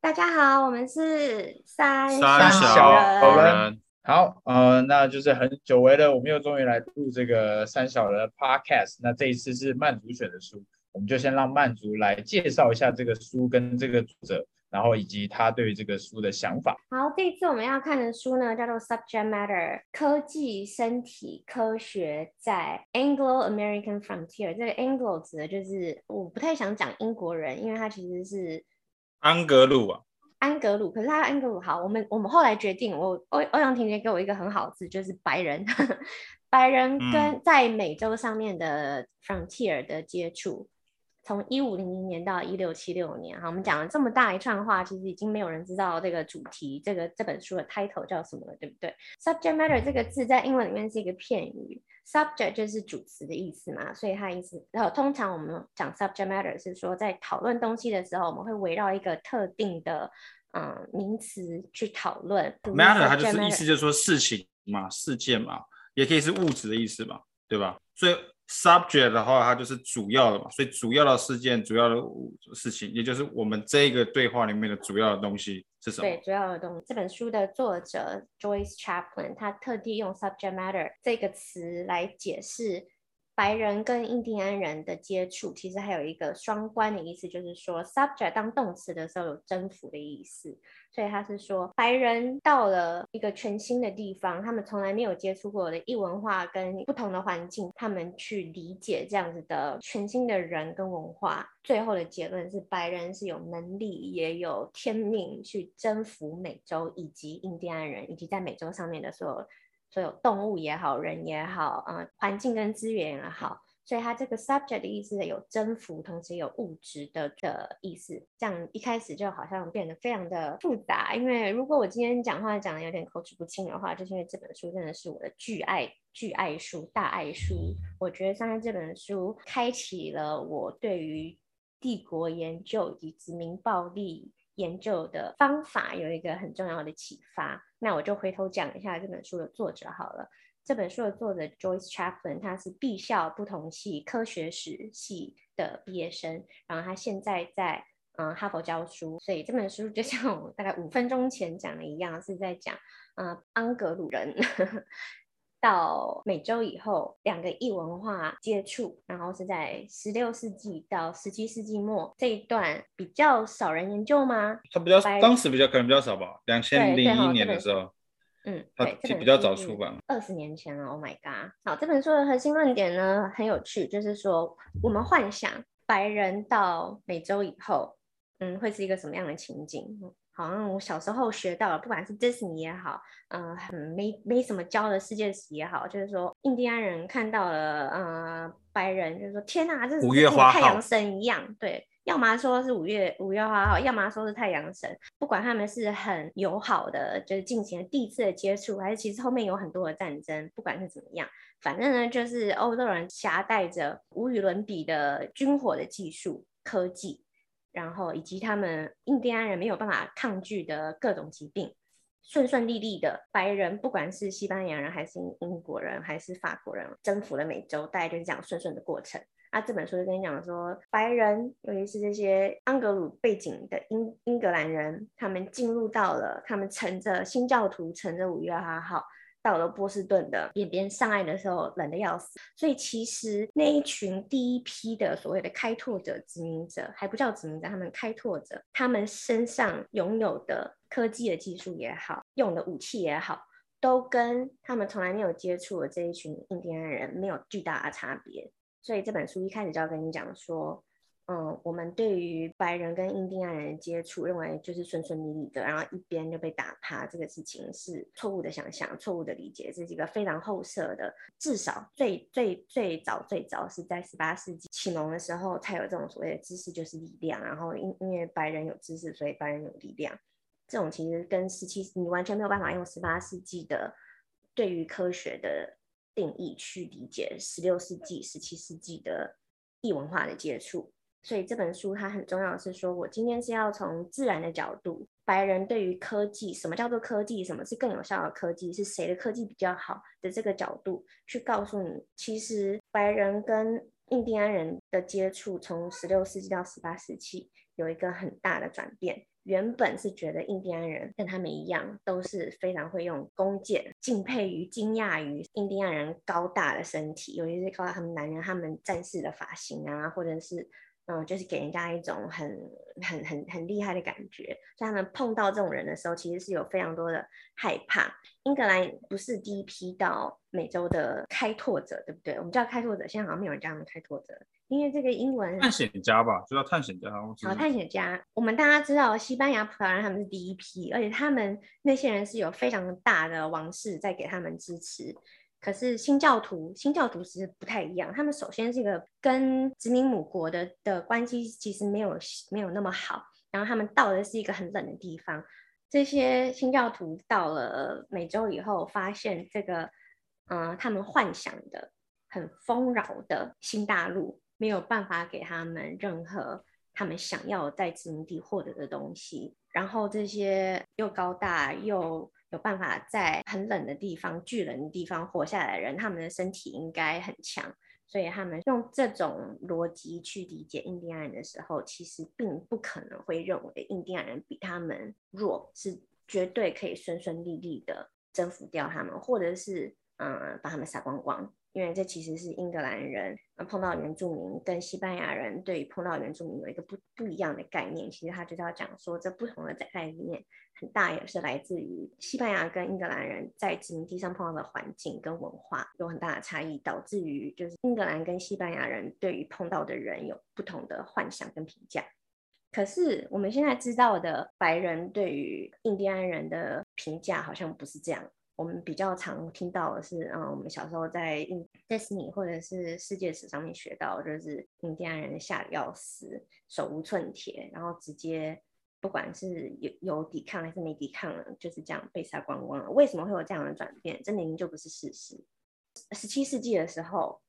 大家好，我们是三三小人。好，呃，那就是很久违了，我们又终于来录这个三小人的 podcast。那这一次是曼竹选的书，我们就先让曼竹来介绍一下这个书跟这个作者。然后以及他对于这个书的想法。好，这一次我们要看的书呢，叫做《Subject Matter：科技身体科学在 Anglo-American Frontier》。这个 Anglo 指的就是我不太想讲英国人，因为他其实是安格鲁啊，安格鲁。可是他安格鲁好，我们我们后来决定，我欧欧阳婷姐给我一个很好的字，就是白人，白人跟在美洲上面的 Frontier 的接触。嗯从一五零零年到一六七六年，哈，我们讲了这么大一串话，其实已经没有人知道这个主题，这个这本书的 title 叫什么了，对不对？Subject matter 这个字在英文里面是一个片语，subject 就是主词的意思嘛，所以它意思，然后通常我们讲 subject matter 是说在讨论东西的时候，我们会围绕一个特定的嗯名词去讨论。matter 它就是意思就是说事情嘛，事件嘛，也可以是物质的意思嘛，对吧？所以 Subject 的话，它就是主要的嘛，所以主要的事件、主要的事情，也就是我们这个对话里面的主要的东西是什么？对，主要的东西。这本书的作者 Joyce Chaplin，他特地用 Subject Matter 这个词来解释。白人跟印第安人的接触，其实还有一个双关的意思，就是说，subject 当动词的时候有征服的意思，所以他是说，白人到了一个全新的地方，他们从来没有接触过的异文化跟不同的环境，他们去理解这样子的全新的人跟文化，最后的结论是，白人是有能力也有天命去征服美洲以及印第安人，以及在美洲上面的所有。所有动物也好，人也好，啊、呃，环境跟资源也好，所以它这个 subject 的意思有征服，同时有物质的的意思。这样一开始就好像变得非常的复杂。因为如果我今天讲话讲的有点口齿不清的话，就是因为这本书真的是我的巨爱巨爱书大爱书。我觉得上面这本书开启了我对于帝国研究以及殖民暴力研究的方法有一个很重要的启发，那我就回头讲一下这本书的作者好了。这本书的作者 Joyce Chaplin，他是敝校不同系科学史系的毕业生，然后他现在在嗯哈佛教书，所以这本书就像我大概五分钟前讲的一样，是在讲嗯安格鲁人。到美洲以后，两个异文化接触，然后是在十六世纪到十七世纪末这一段比较少人研究吗？它比较当时比较可能比较少吧，两千零一年的时候，嗯，它比较早出版，二十年前了。Oh my god！好，这本书的核心论点呢很有趣，就是说我们幻想白人到美洲以后，嗯，会是一个什么样的情景？好像我小时候学到了，不管是 Disney 也好，嗯、呃，很没没什么教的世界史也好，就是说印第安人看到了，呃，白人就是说天哪，这是跟太阳神一样，对，要么说是五月五月花号，要么说是太阳神，不管他们是很友好的，就是进行了第一次的接触，还是其实后面有很多的战争，不管是怎么样，反正呢，就是欧洲人携带着无与伦比的军火的技术科技。然后以及他们印第安人没有办法抗拒的各种疾病，顺顺利利的白人，不管是西班牙人还是英国人还是法国人，征服了美洲，大概就是这样顺顺的过程。啊，这本书就跟你讲说，白人尤其是这些安格鲁背景的英英格兰人，他们进入到了，他们乘着新教徒乘着五月花号。到了波士顿的边边上岸的时候，冷得要死。所以其实那一群第一批的所谓的开拓者、殖民者，还不叫殖民者，他们开拓者，他们身上拥有的科技的技术也好，用的武器也好，都跟他们从来没有接触的这一群印第安人没有巨大的差别。所以这本书一开始就要跟你讲说。嗯，我们对于白人跟印第安人接触，认为就是顺顺利利的，然后一边就被打趴，这个事情是错误的想象，错误的理解，这是一个非常后设的。至少最最最早最早是在十八世纪启蒙的时候，才有这种所谓的知识就是力量，然后因因为白人有知识，所以白人有力量。这种其实跟十七，你完全没有办法用十八世纪的对于科学的定义去理解十六世纪、十七世纪的异文化的接触。所以这本书它很重要的是说，我今天是要从自然的角度，白人对于科技，什么叫做科技，什么是更有效的科技，是谁的科技比较好的这个角度，去告诉你，其实白人跟印第安人的接触，从十六世纪到十八世纪有一个很大的转变。原本是觉得印第安人跟他们一样，都是非常会用弓箭，敬佩于、惊讶于印第安人高大的身体，尤其是高大他们男人他们战士的发型啊，或者是。嗯，就是给人家一种很很很很厉害的感觉，所以他们碰到这种人的时候，其实是有非常多的害怕。英格兰不是第一批到美洲的开拓者，对不对？我们叫开拓者，现在好像没有人叫他们开拓者，因为这个英文探险家吧，就叫探险家。好，探险家，我们大家知道，西班牙、葡萄牙他们是第一批，而且他们那些人是有非常大的王室在给他们支持。可是新教徒，新教徒其实不太一样。他们首先是一个跟殖民母国的的关系其实没有没有那么好。然后他们到的是一个很冷的地方。这些新教徒到了美洲以后，发现这个，嗯、他们幻想的很丰饶的新大陆没有办法给他们任何他们想要在殖民地获得的东西。然后这些又高大又有办法在很冷的地方、巨冷的地方活下来的人，他们的身体应该很强，所以他们用这种逻辑去理解印第安人的时候，其实并不可能会认为印第安人比他们弱，是绝对可以顺顺利利的征服掉他们，或者是嗯把他们杀光光。因为这其实是英格兰人碰到原住民跟西班牙人对于碰到原住民有一个不不一样的概念。其实他就是要讲说，这不同的概念很大也是来自于西班牙跟英格兰人在殖民地上碰到的环境跟文化有很大的差异，导致于就是英格兰跟西班牙人对于碰到的人有不同的幻想跟评价。可是我们现在知道的白人对于印第安人的评价好像不是这样。我们比较常听到的是，嗯，我们小时候在印迪士尼或者是世界史上面学到，就是印第安人吓得要死，手无寸铁，然后直接不管是有有抵抗还是没抵抗了，就是这样被杀光光了。为什么会有这样的转变？这明明就不是事实。十七世纪的时候，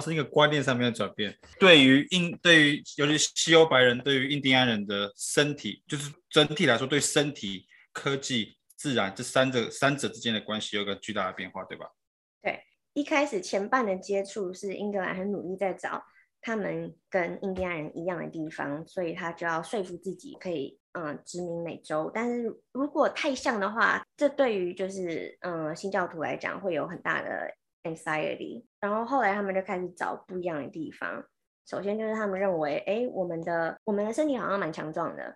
是一个观念上面的转变，对于印，对于尤其西欧白人，对于印第安人的身体，就是整体来说，对身体科技。自然，这三者三者之间的关系有个巨大的变化，对吧？对，一开始前半的接触是英格兰很努力在找他们跟印第安人一样的地方，所以他就要说服自己可以嗯殖民美洲。但是如果太像的话，这对于就是嗯新教徒来讲会有很大的 anxiety。然后后来他们就开始找不一样的地方。首先就是他们认为，哎，我们的我们的身体好像蛮强壮的。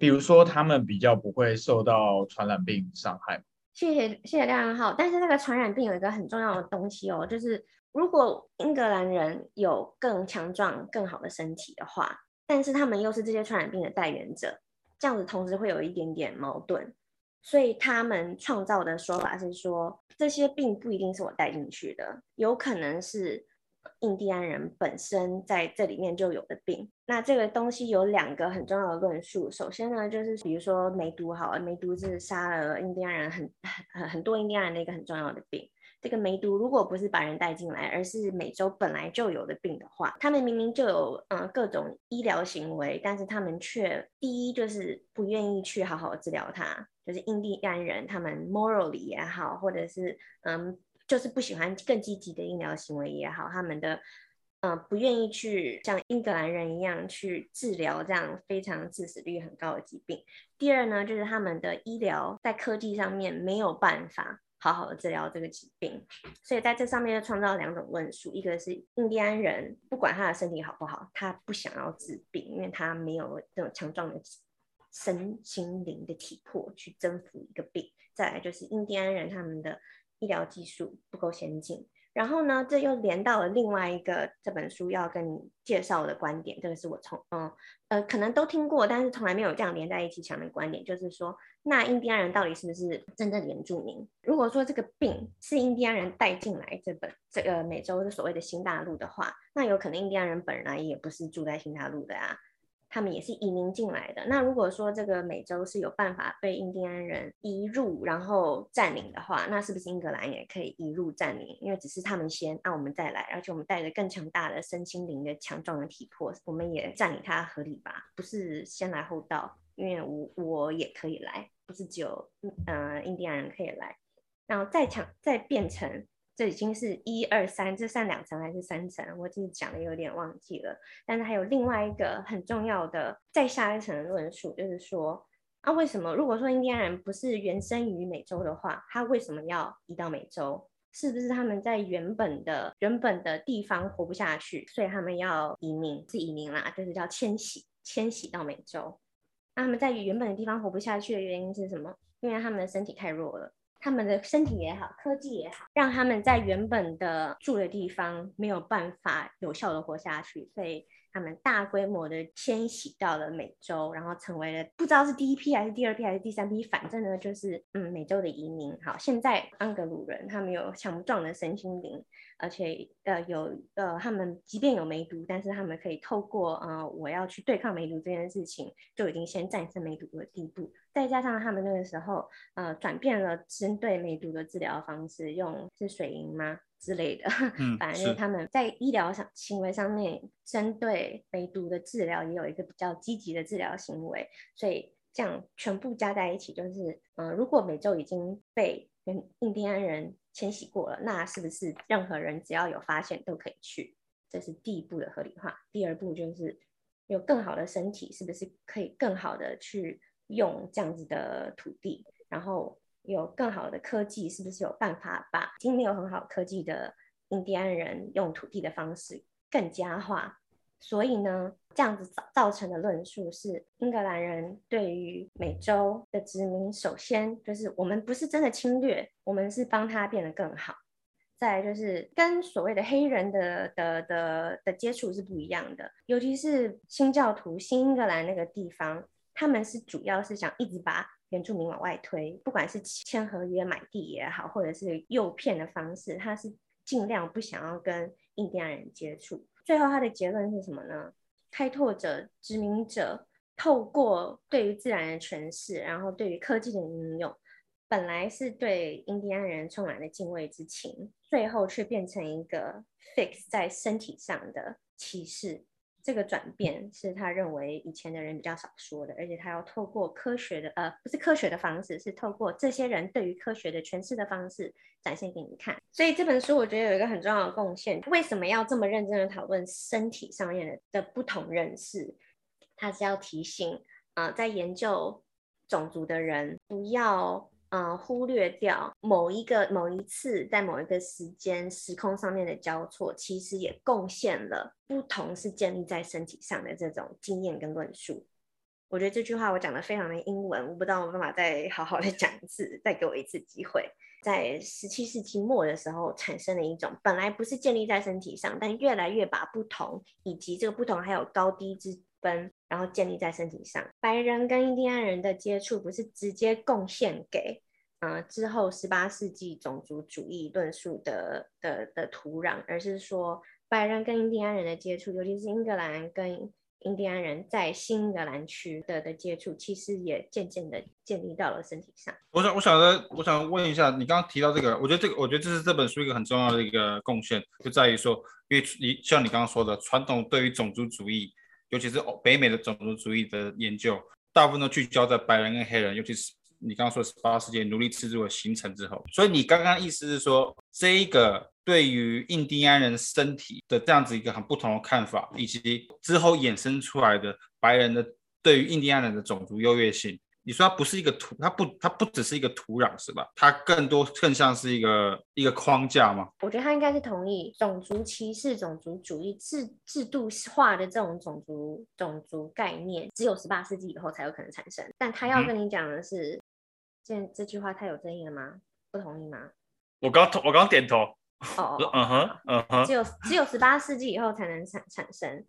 比如说，他们比较不会受到传染病伤害。谢谢谢谢亮亮浩，但是那个传染病有一个很重要的东西哦，就是如果英格兰人有更强壮、更好的身体的话，但是他们又是这些传染病的带原者，这样子同时会有一点点矛盾。所以他们创造的说法是说，这些病不一定是我带进去的，有可能是。印第安人本身在这里面就有的病，那这个东西有两个很重要的论述。首先呢，就是比如说梅毒，好了，梅毒是杀了印第安人很很很多印第安人的一个很重要的病。这个梅毒如果不是把人带进来，而是美洲本来就有的病的话，他们明明就有嗯各种医疗行为，但是他们却第一就是不愿意去好好治疗它，就是印第安人他们 morally 也好，或者是嗯。就是不喜欢更积极的医疗行为也好，他们的嗯、呃、不愿意去像英格兰人一样去治疗这样非常致死率很高的疾病。第二呢，就是他们的医疗在科技上面没有办法好好的治疗这个疾病，所以在这上面就创造两种论述：一个是印第安人不管他的身体好不好，他不想要治病，因为他没有这种强壮的身心灵的体魄去征服一个病；再来就是印第安人他们的。医疗技术不够先进，然后呢，这又连到了另外一个这本书要跟你介绍的观点，这个是我从嗯呃可能都听过，但是从来没有这样连在一起讲的观点，就是说，那印第安人到底是不是真正的原住民？如果说这个病是印第安人带进来这本这个美洲的所谓的新大陆的话，那有可能印第安人本来也不是住在新大陆的啊。他们也是移民进来的。那如果说这个美洲是有办法被印第安人移入，然后占领的话，那是不是英格兰也可以移入占领？因为只是他们先，那我们再来，而且我们带着更强大的身心灵的强壮的体魄，我们也占领它合理吧？不是先来后到，因为我我也可以来，不是只有呃印第安人可以来，然后再强再变成。这已经是一二三，这算两层还是三层？我自己讲的有点忘记了。但是还有另外一个很重要的再下一层的论述，就是说，啊、为什么？如果说印第安人不是原生于美洲的话，他为什么要移到美洲？是不是他们在原本的原本的地方活不下去，所以他们要移民？是移民啦，就是叫迁徙，迁徙到美洲。那他们在原本的地方活不下去的原因是什么？因为他们的身体太弱了，他们的身体也好，科技也好，让他们在原本的住的地方没有办法有效的活下去，所以。他们大规模的迁徙到了美洲，然后成为了不知道是第一批还是第二批还是第三批，反正呢就是嗯美洲的移民。好，现在安格鲁人他们有强壮的身心灵，而且呃有呃他们即便有梅毒，但是他们可以透过呃我要去对抗梅毒这件事情，就已经先战胜梅毒的地步。再加上他们那个时候呃转变了针对梅毒的治疗方式，用是水银吗？之类的，反正他们在医疗上行为上面，针对梅毒的治疗也有一个比较积极的治疗行为，所以这样全部加在一起，就是嗯、呃，如果美洲已经被印第安人迁徙过了，那是不是任何人只要有发现都可以去？这是第一步的合理化。第二步就是有更好的身体，是不是可以更好的去用这样子的土地，然后。有更好的科技，是不是有办法把已经没有很好科技的印第安人用土地的方式更加化？所以呢，这样子造造成的论述是，英格兰人对于美洲的殖民，首先就是我们不是真的侵略，我们是帮他变得更好。再就是跟所谓的黑人的的的的接触是不一样的，尤其是新教徒新英格兰那个地方，他们是主要是想一直把。原住民往外推，不管是签合约买地也好，或者是诱骗的方式，他是尽量不想要跟印第安人接触。最后他的结论是什么呢？开拓者、殖民者透过对于自然的诠释，然后对于科技的应用，本来是对印第安人充满了敬畏之情，最后却变成一个 fix 在身体上的歧视。这个转变是他认为以前的人比较少说的，而且他要透过科学的，呃，不是科学的方式，是透过这些人对于科学的诠释的方式展现给你看。所以这本书我觉得有一个很重要的贡献，为什么要这么认真的讨论身体上面的的不同认识？他是要提醒，啊、在研究种族的人不要。嗯，忽略掉某一个某一次在某一个时间时空上面的交错，其实也贡献了不同是建立在身体上的这种经验跟论述。我觉得这句话我讲的非常的英文，我不知道我有办法再好好的讲一次，再给我一次机会。在十七世纪末的时候，产生了一种本来不是建立在身体上，但越来越把不同以及这个不同还有高低之分。然后建立在身体上，白人跟印第安人的接触不是直接贡献给，呃，之后十八世纪种族主义论述的的的土壤，而是说白人跟印第安人的接触，尤其是英格兰跟印第安人在新英格兰区的的接触，其实也渐渐的建立到了身体上。我想，我想的，我想问一下，你刚刚提到这个，我觉得这个，我觉得这是这本书一个很重要的一个贡献，就在于说，因为你像你刚刚说的，传统对于种族主义。尤其是北美的种族主义的研究，大部分都聚焦在白人跟黑人，尤其是你刚刚说十八世纪奴隶制度的形成之后。所以你刚刚意思是说，这一个对于印第安人身体的这样子一个很不同的看法，以及之后衍生出来的白人的对于印第安人的种族优越性。你说它不是一个土，它不，它不只是一个土壤，是吧？它更多更像是一个一个框架吗？我觉得他应该是同意种族歧视、种族主义制制度化的这种种族种族概念，只有十八世纪以后才有可能产生。但他要跟你讲的是，嗯、这这句话太有争议了吗？不同意吗？我刚我刚点头。哦，嗯哼，嗯哼，只有只有十八世纪以后才能产产生，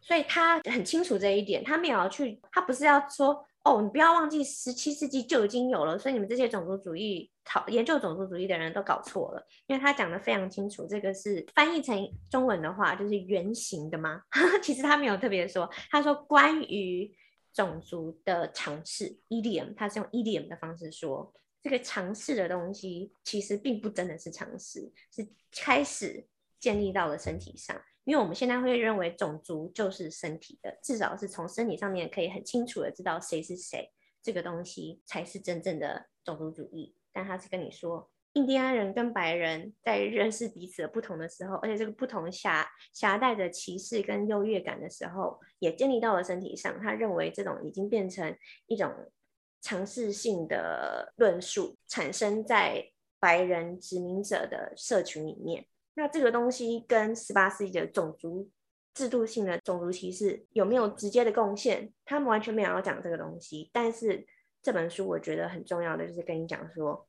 所以他很清楚这一点，他没有要去，他不是要说。哦，你不要忘记，十七世纪就已经有了，所以你们这些种族主义讨研究种族主义的人都搞错了，因为他讲得非常清楚，这个是翻译成中文的话就是圆形的吗？其实他没有特别说，他说关于种族的尝试，idiom，他是用 idiom 的方式说，这个尝试的东西其实并不真的是尝试，是开始建立到了身体上。因为我们现在会认为种族就是身体的，至少是从身体上面可以很清楚的知道谁是谁，这个东西才是真正的种族主义。但他是跟你说，印第安人跟白人在认识彼此的不同的时候，而且这个不同夹夹带着歧视跟优越感的时候，也建立到了身体上。他认为这种已经变成一种尝试性的论述产生在白人殖民者的社群里面。那这个东西跟十八世纪的种族制度性的种族歧视有没有直接的贡献？他们完全没有要讲这个东西。但是这本书我觉得很重要的就是跟你讲说。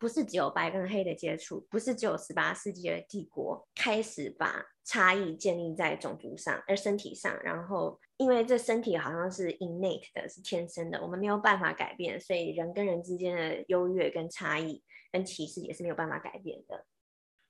不是只有白跟黑的接触，不是只有十八世纪的帝国开始把差异建立在种族上，而身体上。然后，因为这身体好像是 innate 的，是天生的，我们没有办法改变，所以人跟人之间的优越跟差异跟歧视也是没有办法改变的。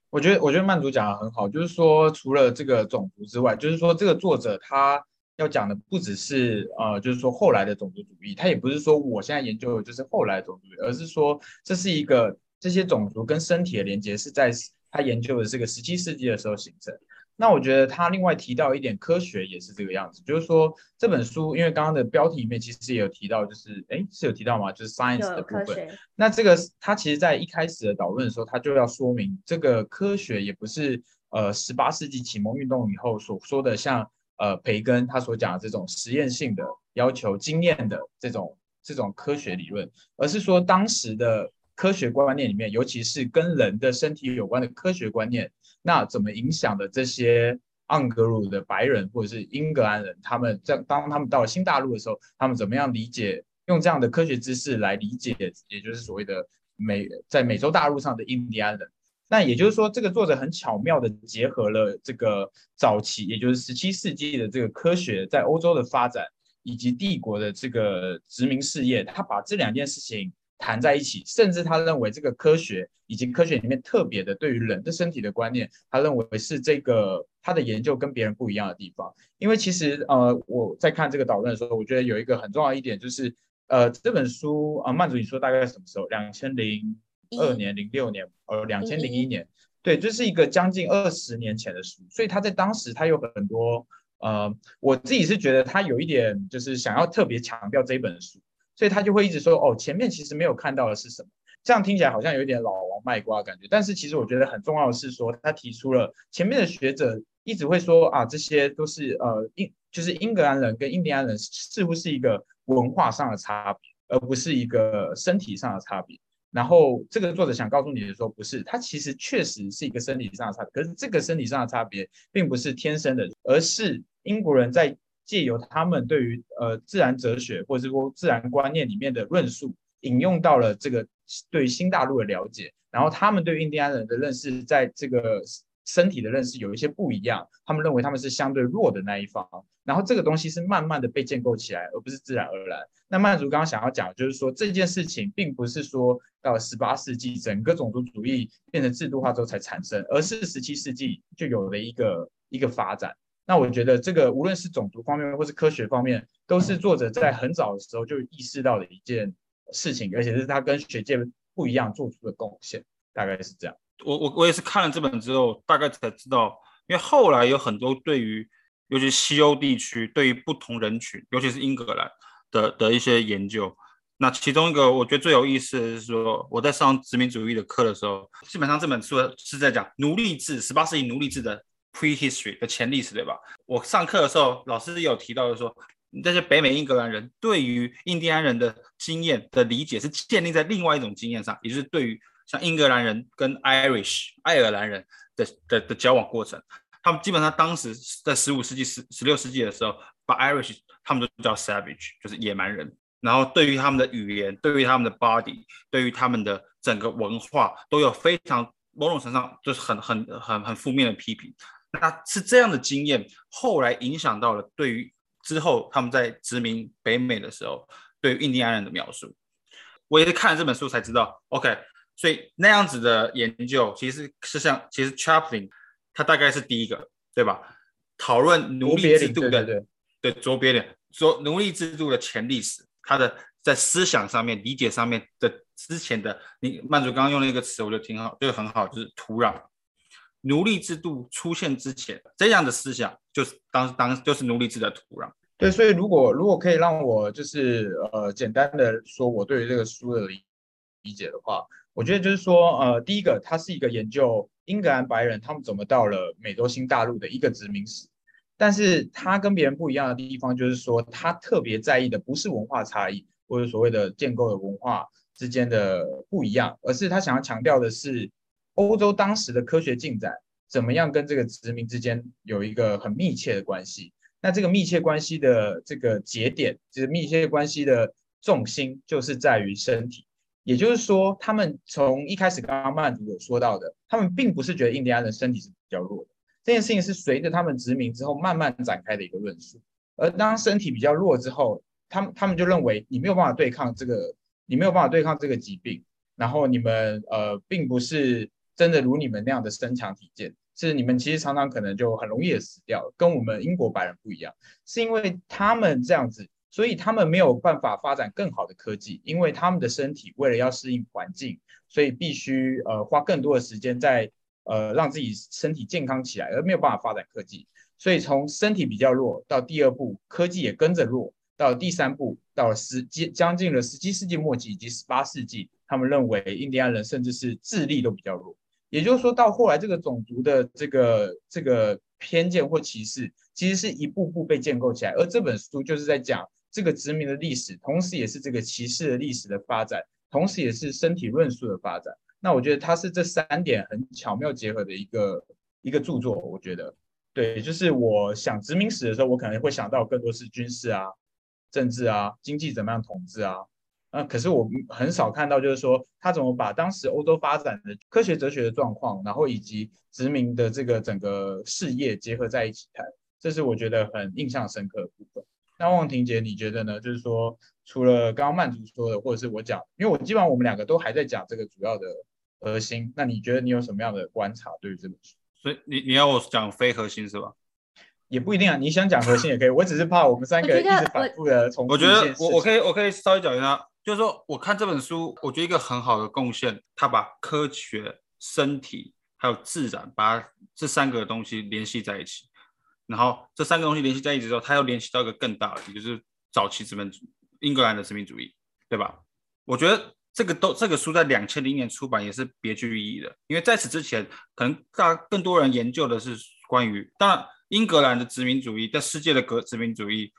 我觉得，我觉得曼族讲的很好，就是说，除了这个种族之外，就是说，这个作者他。要讲的不只是呃，就是说后来的种族主义，他也不是说我现在研究的就是后来的种族主义，而是说这是一个这些种族跟身体的连接是在他研究的这个十七世纪的时候形成。那我觉得他另外提到一点科学也是这个样子，就是说这本书因为刚刚的标题里面其实也有提到，就是哎是有提到吗？就是 science 的部分。那这个他其实在一开始的导论的时候，他就要说明这个科学也不是呃十八世纪启蒙运动以后所说的像。呃，培根他所讲的这种实验性的要求经验的这种这种科学理论，而是说当时的科学观念里面，尤其是跟人的身体有关的科学观念，那怎么影响的这些盎格鲁的白人或者是英格兰人，他们在当他们到了新大陆的时候，他们怎么样理解，用这样的科学知识来理解，也就是所谓的美在美洲大陆上的印第安人。那也就是说，这个作者很巧妙的结合了这个早期，也就是十七世纪的这个科学在欧洲的发展，以及帝国的这个殖民事业，他把这两件事情谈在一起，甚至他认为这个科学以及科学里面特别的对于人的身体的观念，他认为是这个他的研究跟别人不一样的地方。因为其实呃，我在看这个导论的时候，我觉得有一个很重要一点就是，呃，这本书啊，曼主你说大概什么时候？两千零。二年零六年，呃，两千零一年，对，这、就是一个将近二十年前的书，所以他在当时他有很多，呃，我自己是觉得他有一点就是想要特别强调这一本书，所以他就会一直说，哦，前面其实没有看到的是什么，这样听起来好像有点老王卖瓜的感觉，但是其实我觉得很重要的是说，他提出了前面的学者一直会说啊，这些都是呃英，就是英格兰人跟印第安人似乎是一个文化上的差别，而不是一个身体上的差别。然后这个作者想告诉你的说，不是，他其实确实是一个生理上的差别，可是这个生理上的差别并不是天生的，而是英国人在借由他们对于呃自然哲学或者是说自然观念里面的论述，引用到了这个对新大陆的了解，然后他们对印第安人的认识，在这个。身体的认识有一些不一样，他们认为他们是相对弱的那一方，然后这个东西是慢慢的被建构起来，而不是自然而然。那曼族刚刚想要讲，就是说这件事情并不是说到十八世纪整个种族主义变成制度化之后才产生，而是十七世纪就有了一个一个发展。那我觉得这个无论是种族方面或是科学方面，都是作者在很早的时候就意识到的一件事情，而且是他跟学界不一样做出的贡献，大概是这样。我我我也是看了这本之后，大概才知道，因为后来有很多对于，尤其西欧地区对于不同人群，尤其是英格兰的的一些研究。那其中一个我觉得最有意思的是说，我在上殖民主义的课的时候，基本上这本书是在讲奴隶制，十八世纪奴隶制的 prehistory 的前历史，对吧？我上课的时候，老师有提到的说，这些北美英格兰人对于印第安人的经验的理解是建立在另外一种经验上，也就是对于。像英格兰人跟 Irish 爱尔兰人的的的交往过程，他们基本上当时在十五世纪、十十六世纪的时候，把 Irish 他们都叫 savage，就是野蛮人。然后对于他们的语言、对于他们的 body、对于他们的整个文化，都有非常某种程度上就是很很很很负面的批评。那是这样的经验，后来影响到了对于之后他们在殖民北美的时候，对于印第安人的描述。我也是看了这本书才知道，OK。所以那样子的研究，其实是像，其实 Chaplin 他大概是第一个，对吧？讨论奴隶制度的，对对对，对，卓别林说奴隶制度的前历史，他的在思想上面、理解上面的之前的，你曼主刚刚用了一个词，我觉得挺好，就很好，就是土壤。奴隶制度出现之前，这样的思想就是当当就是奴隶制的土壤。对，所以如果如果可以让我就是呃简单的说，我对于这个书的理理解的话。我觉得就是说，呃，第一个，它是一个研究英格兰白人他们怎么到了美洲新大陆的一个殖民史，但是它跟别人不一样的地方就是说，他特别在意的不是文化差异，或者所谓的建构的文化之间的不一样，而是他想要强调的是欧洲当时的科学进展怎么样跟这个殖民之间有一个很密切的关系。那这个密切关系的这个节点，就是密切关系的重心，就是在于身体。也就是说，他们从一开始刚刚曼祖有说到的，他们并不是觉得印第安人身体是比较弱的。这件事情是随着他们殖民之后慢慢展开的一个论述。而当身体比较弱之后，他们他们就认为你没有办法对抗这个，你没有办法对抗这个疾病。然后你们呃，并不是真的如你们那样的身强体健，是你们其实常常可能就很容易的死掉，跟我们英国白人不一样，是因为他们这样子。所以他们没有办法发展更好的科技，因为他们的身体为了要适应环境，所以必须呃花更多的时间在呃让自己身体健康起来，而没有办法发展科技。所以从身体比较弱到第二步，科技也跟着弱，到第三步，到了十几将近了十七世纪末期以及十八世纪，他们认为印第安人甚至是智力都比较弱。也就是说到后来，这个种族的这个这个偏见或歧视，其实是一步步被建构起来。而这本书就是在讲。这个殖民的历史，同时也是这个歧视的历史的发展，同时也是身体论述的发展。那我觉得它是这三点很巧妙结合的一个一个著作。我觉得，对，就是我想殖民史的时候，我可能会想到更多是军事啊、政治啊、经济怎么样统治啊。啊，可是我很少看到，就是说他怎么把当时欧洲发展的科学哲学的状况，然后以及殖民的这个整个事业结合在一起谈。这是我觉得很印象深刻的部分。那汪婷姐，你觉得呢？就是说，除了刚刚曼竹说的，或者是我讲，因为我基本上我们两个都还在讲这个主要的核心。那你觉得你有什么样的观察对于这本书？所以你你要我讲非核心是吧？也不一定啊，你想讲核心也可以。我只是怕我们三个一直反复的重复。我觉得我我可以我可以稍微讲一下，就是说我看这本书，我觉得一个很好的贡献，他把科学、身体还有自然，把这三个东西联系在一起。然后这三个东西联系在一起之后，他又联系到一个更大的，也就是早期殖民主英格兰的殖民主义，对吧？我觉得这个都这个书在两千零年出版也是别具意义的，因为在此之前，可能大更多人研究的是关于，当然英格兰的殖民主义在世界的革殖民主义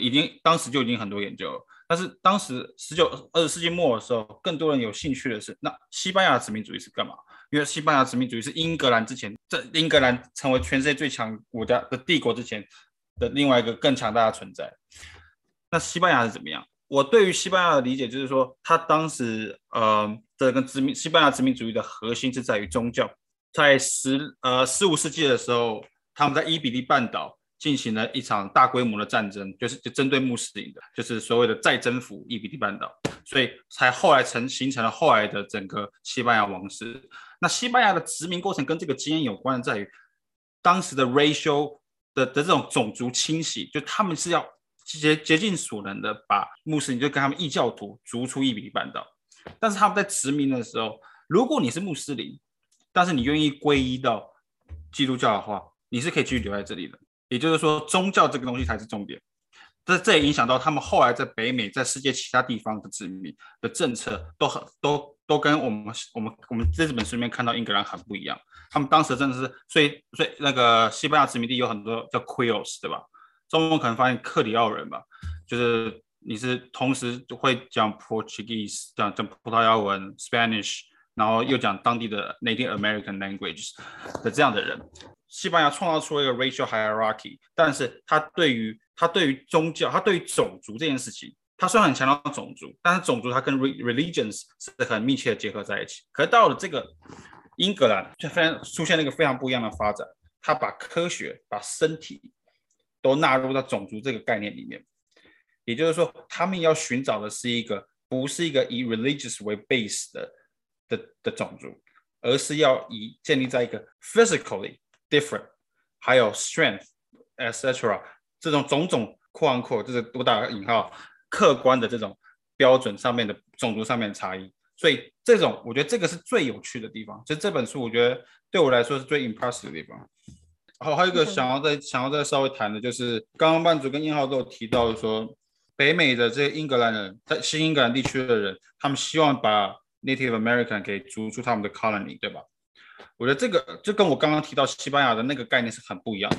已经当时就已经很多研究，但是当时十九二十世纪末的时候，更多人有兴趣的是那西班牙殖民主义是干嘛？因为西班牙殖民主义是英格兰之前，在英格兰成为全世界最强国家的帝国之前的另外一个更强大的存在。那西班牙是怎么样？我对于西班牙的理解就是说，他当时呃，这个殖民西班牙殖民主义的核心是在于宗教。在十呃十五世纪的时候，他们在伊比利半岛进行了一场大规模的战争，就是就针对穆斯林的，就是所谓的再征服伊比利半岛，所以才后来成形成了后来的整个西班牙王室。那西班牙的殖民过程跟这个经验有关的，在于当时的 racial 的的这种种族清洗，就他们是要竭竭尽所能的把穆斯林就跟他们异教徒逐出伊比利半岛。但是他们在殖民的时候，如果你是穆斯林，但是你愿意皈依到基督教的话，你是可以继续留在这里的。也就是说，宗教这个东西才是重点。这这也影响到他们后来在北美、在世界其他地方的殖民的政策都很都。都跟我们我们我们这本书里面看到英格兰很不一样，他们当时真的是，所以所以那个西班牙殖民地有很多叫 Creoles 对吧？中文可能发现克里奥人吧，就是你是同时会讲 Portuguese 讲讲葡萄牙文 Spanish，然后又讲当地的 Native American languages 的这样的人，西班牙创造出了一个 racial hierarchy，但是他对于他对于宗教，他对于种族这件事情。他虽然很强调种族，但是种族它跟 religions 是很密切的结合在一起。可是到了这个英格兰，就非常出现了一个非常不一样的发展。他把科学、把身体都纳入到种族这个概念里面。也就是说，他们要寻找的是一个不是一个以 religious 为 base 的的的种族，而是要以建立在一个 physically different，还有 strength etc 这种种种括弧括，就是多打引号。客观的这种标准上面的种族上面的差异，所以这种我觉得这个是最有趣的地方。其实这本书我觉得对我来说是最 impressive 的地方。好，还有一个想要再想要再稍微谈的就是，刚刚曼祖跟英浩都有提到说，北美的这些英格兰人，在新英格兰地区的人，他们希望把 Native American 给逐出他们的 colony，对吧？我觉得这个就跟我刚刚提到西班牙的那个概念是很不一样的。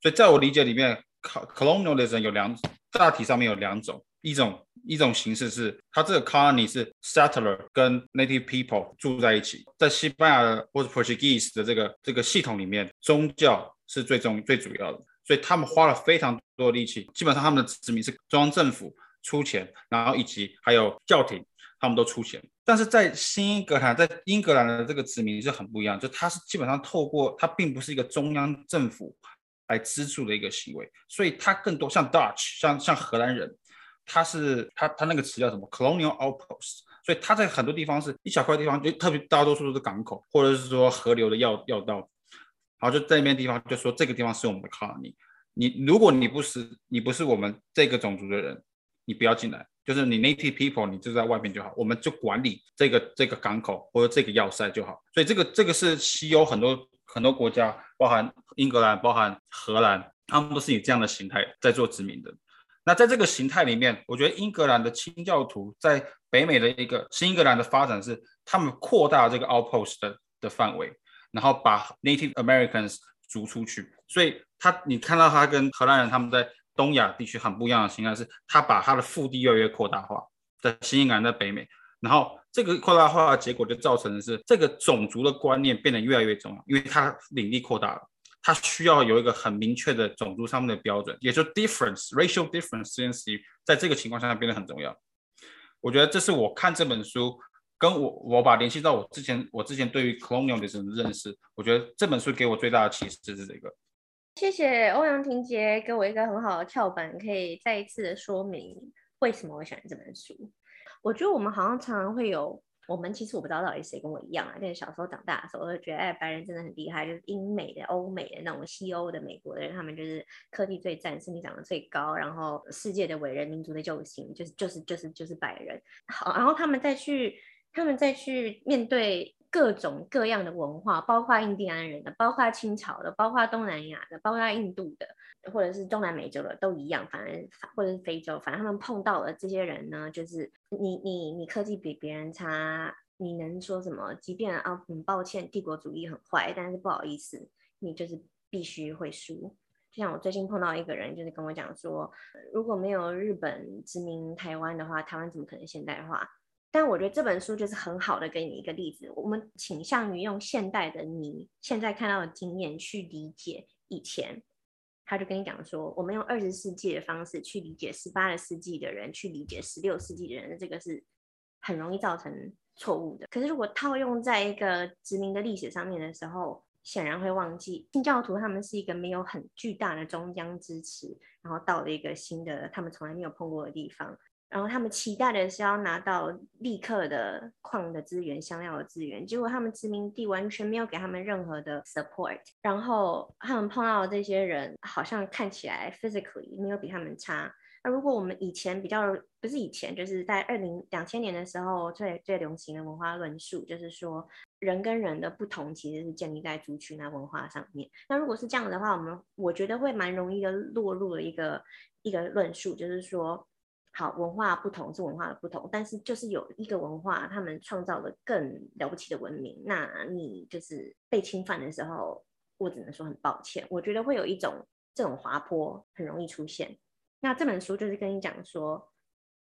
所以在我理解里面，colonialism 有两。大体上面有两种，一种一种形式是，它这个 colony 是 settler 跟 native people 住在一起，在西班牙或者 Portuguese 的这个这个系统里面，宗教是最重最主要的，所以他们花了非常多的力气，基本上他们的殖民是中央政府出钱，然后以及还有教廷，他们都出钱。但是在新英格兰，在英格兰的这个殖民是很不一样，就它是基本上透过它并不是一个中央政府来资助的一个行为，所以它更多像 Dutch，像像荷兰人。它是它它那个词叫什么？Colonial outpost，所以它在很多地方是一小块地方，就特别大多数都是港口，或者是说河流的要要道，然后就在那边地方就说这个地方是我们的 colony，你如果你不是你不是我们这个种族的人，你不要进来，就是你 native people 你就在外面就好，我们就管理这个这个港口或者这个要塞就好。所以这个这个是西欧很多很多国家，包含英格兰、包含荷兰，他们都是以这样的形态在做殖民的。那在这个形态里面，我觉得英格兰的清教徒在北美的一个新英格兰的发展是，他们扩大这个 outpost 的的范围，然后把 Native Americans 逐出去。所以他你看到他跟荷兰人他们在东亚地区很不一样的形态是，他把他的腹地越来越扩大化，在新西兰在北美，然后这个扩大化的结果就造成的是这个种族的观念变得越来越重要，因为它领地扩大了。它需要有一个很明确的种族上面的标准，也就 difference racial difference 这件事情，在这个情况下变得很重要。我觉得这是我看这本书，跟我我把联系到我之前我之前对于 colonialism 的认识，我觉得这本书给我最大的启示是这个。谢谢欧阳婷杰给我一个很好的跳板，可以再一次的说明为什么我喜欢这本书。我觉得我们好像常常会有。我们其实我不知道到底谁跟我一样啊，但是小时候长大的时候，我就觉得哎，白人真的很厉害，就是英美的、欧美的那种西欧的美国的人，他们就是科技最赞，身体长得最高，然后世界的伟人、民族的救星，就是就是就是就是白人。好，然后他们再去，他们再去面对各种各样的文化，包括印第安人的，包括清朝的，包括东南亚的，包括印度的。或者是中南美洲的都一样，反正或者是非洲，反正他们碰到了这些人呢，就是你你你科技比别人差，你能说什么？即便啊，很抱歉，帝国主义很坏，但是不好意思，你就是必须会输。就像我最近碰到一个人，就是跟我讲说，如果没有日本殖民台湾的话，台湾怎么可能现代化？但我觉得这本书就是很好的给你一个例子，我们倾向于用现代的你现在看到的经验去理解以前。他就跟你讲说，我们用二十世纪的方式去理解十八世纪的人，去理解十六世纪的人，这个是很容易造成错误的。可是如果套用在一个殖民的历史上面的时候，显然会忘记新教徒他们是一个没有很巨大的中央支持，然后到了一个新的他们从来没有碰过的地方。然后他们期待的是要拿到立刻的矿的资源、香料的资源，结果他们殖民地完全没有给他们任何的 support。然后他们碰到的这些人，好像看起来 physically 没有比他们差。那如果我们以前比较不是以前，就是在二零两千年的时候最最流行的文化论述，就是说人跟人的不同其实是建立在族群啊文化上面。那如果是这样的话，我们我觉得会蛮容易的落入了一个一个论述，就是说。好，文化不同是文化的不同，但是就是有一个文化，他们创造了更了不起的文明。那你就是被侵犯的时候，我只能说很抱歉。我觉得会有一种这种滑坡很容易出现。那这本书就是跟你讲说，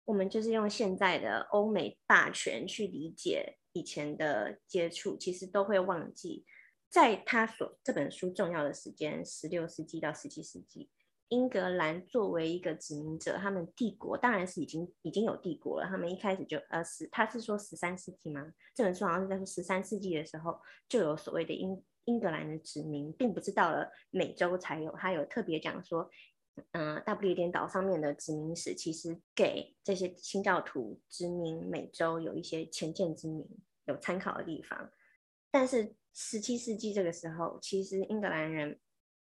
我们就是用现在的欧美霸权去理解以前的接触，其实都会忘记，在他所这本书重要的时间，十六世纪到十七世纪。英格兰作为一个殖民者，他们帝国当然是已经已经有帝国了。他们一开始就呃十，他是说十三世纪吗？这本书好像是在说十三世纪的时候就有所谓的英英格兰的殖民，并不是到了美洲才有。他有特别讲说，嗯、大不列颠岛上面的殖民史其实给这些清教徒殖民美洲有一些前见之明，有参考的地方。但是十七世纪这个时候，其实英格兰人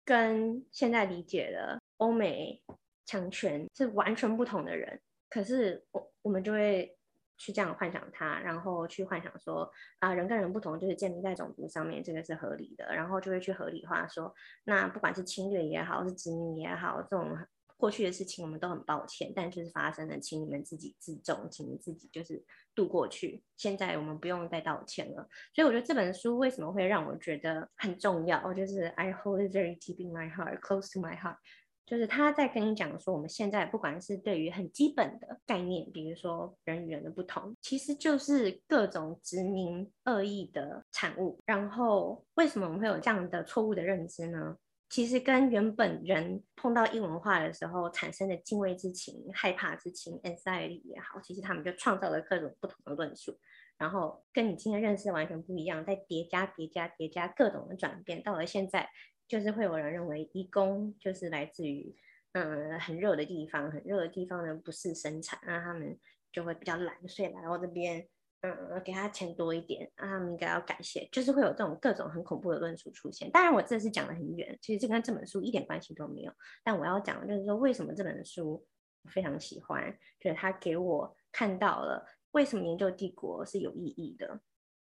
跟现在理解的。欧美强权是完全不同的人，可是我我们就会去这样幻想他，然后去幻想说啊，人跟人不同就是建立在种族上面，这个是合理的，然后就会去合理化说，那不管是侵略也好，是殖民也好，这种过去的事情我们都很抱歉，但就是发生了，请你们自己自重，请你自己就是度过去。现在我们不用再道歉了。所以我觉得这本书为什么会让我觉得很重要，就是 I hold it very deep in my heart, close to my heart。就是他在跟你讲说，我们现在不管是对于很基本的概念，比如说人与人的不同，其实就是各种殖民恶意的产物。然后为什么我们会有这样的错误的认知呢？其实跟原本人碰到异文化的时候产生的敬畏之情、害怕之情、anxiety 也好，其实他们就创造了各种不同的论述。然后跟你今天认识完全不一样，再叠加、叠加、叠加各种的转变，到了现在。就是会有人认为移工就是来自于嗯很热的地方，很热的地方呢不是生产，那他们就会比较懒，所以来到这边嗯给他钱多一点，那他们应该要感谢，就是会有这种各种很恐怖的论述出现。当然我这是讲得很远，其实这跟这本书一点关系都没有。但我要讲的就是说，为什么这本书非常喜欢，就是他给我看到了为什么研究帝国是有意义的。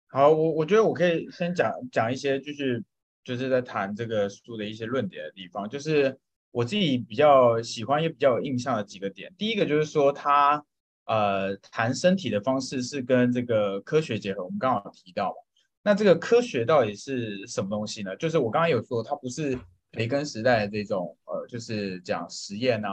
好，我我觉得我可以先讲讲一些就是。就是在谈这个书的一些论点的地方，就是我自己比较喜欢也比较有印象的几个点。第一个就是说，他呃谈身体的方式是跟这个科学结合。我们刚好提到，那这个科学到底是什么东西呢？就是我刚刚有说，它不是培根时代的这种呃，就是讲实验啊，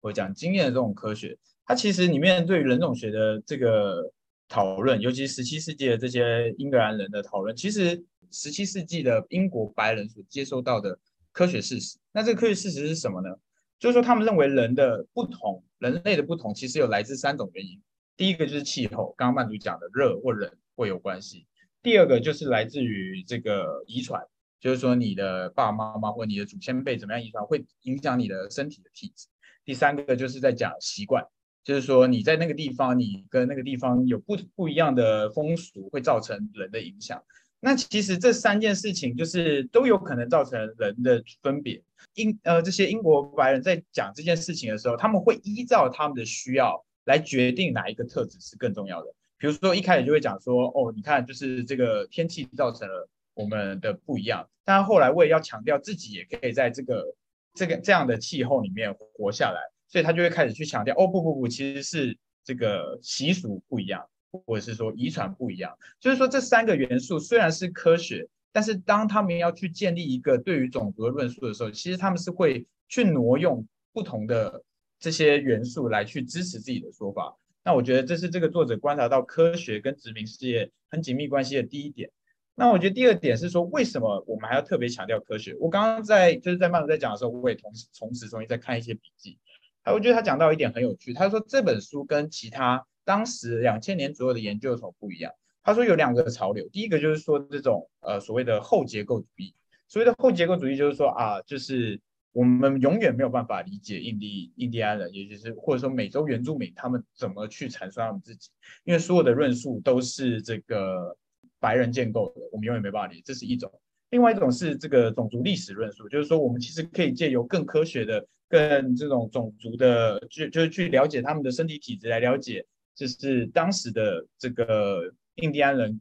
或讲经验的这种科学。它其实里面对于人种学的这个讨论，尤其十七世纪的这些英格兰人的讨论，其实。十七世纪的英国白人所接收到的科学事实，那这个科学事实是什么呢？就是说，他们认为人的不同，人类的不同，其实有来自三种原因。第一个就是气候，刚刚曼组讲的热或冷会有关系。第二个就是来自于这个遗传，就是说你的爸爸妈妈或你的祖先辈怎么样遗传，会影响你的身体的体质。第三个就是在讲习惯，就是说你在那个地方，你跟那个地方有不不一样的风俗，会造成人的影响。那其实这三件事情就是都有可能造成人的分别。英呃这些英国白人在讲这件事情的时候，他们会依照他们的需要来决定哪一个特质是更重要的。比如说一开始就会讲说，哦，你看就是这个天气造成了我们的不一样，但后来为了要强调自己也可以在这个这个这样的气候里面活下来，所以他就会开始去强调，哦不不不，其实是这个习俗不一样。或者是说遗传不一样，就是说这三个元素虽然是科学，但是当他们要去建立一个对于种族的论述的时候，其实他们是会去挪用不同的这些元素来去支持自己的说法。那我觉得这是这个作者观察到科学跟殖民事业很紧密关系的第一点。那我觉得第二点是说，为什么我们还要特别强调科学？我刚刚在就是在曼组在讲的时候，我也同时同时重新在看一些笔记。还我觉得他讲到一点很有趣，他说这本书跟其他。当时两千年左右的研究有什么不一样？他说有两个潮流，第一个就是说这种呃所谓的后结构主义，所谓的后结构主义就是说啊，就是我们永远没有办法理解印第印第安人，也就是或者说美洲原住民他们怎么去阐述他们自己，因为所有的论述都是这个白人建构的，我们永远没办法理解，这是一种。另外一种是这个种族历史论述，就是说我们其实可以借由更科学的、更这种种族的，就就是去了解他们的身体体质来了解。就是当时的这个印第安人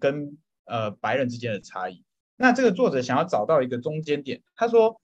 跟呃白人之间的差异。那这个作者想要找到一个中间点，他说，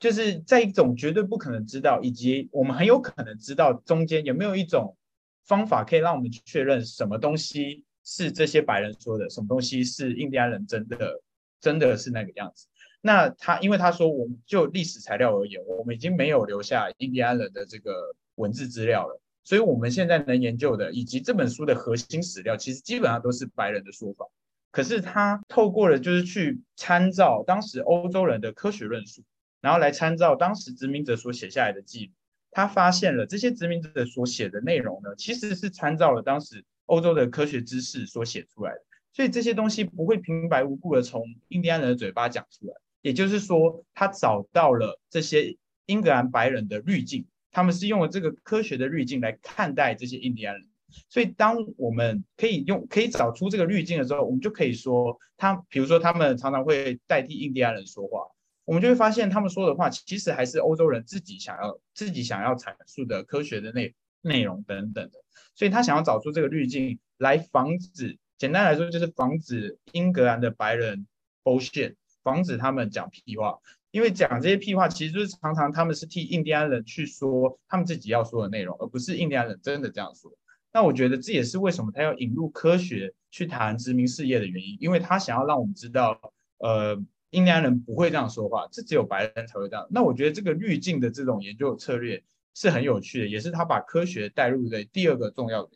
就是在一种绝对不可能知道，以及我们很有可能知道中间有没有一种方法可以让我们确认什么东西是这些白人说的，什么东西是印第安人真的真的是那个样子。那他因为他说，我们就历史材料而言，我们已经没有留下印第安人的这个文字资料了。所以我们现在能研究的，以及这本书的核心史料，其实基本上都是白人的说法。可是他透过了，就是去参照当时欧洲人的科学论述，然后来参照当时殖民者所写下来的记录，他发现了这些殖民者所写的内容呢，其实是参照了当时欧洲的科学知识所写出来的。所以这些东西不会平白无故的从印第安人的嘴巴讲出来。也就是说，他找到了这些英格兰白人的滤镜。他们是用了这个科学的滤镜来看待这些印第安人，所以当我们可以用可以找出这个滤镜的时候，我们就可以说他，比如说他们常常会代替印第安人说话，我们就会发现他们说的话其实还是欧洲人自己想要自己想要阐述的科学的内内容等等的，所以他想要找出这个滤镜来防止，简单来说就是防止英格兰的白人 bullshit，防止他们讲屁话。因为讲这些屁话，其实就是常常他们是替印第安人去说他们自己要说的内容，而不是印第安人真的这样说。那我觉得这也是为什么他要引入科学去谈殖民事业的原因，因为他想要让我们知道，呃，印第安人不会这样说话，这只有白人才会这样。那我觉得这个滤镜的这种研究策略是很有趣的，也是他把科学带入的第二个重要的。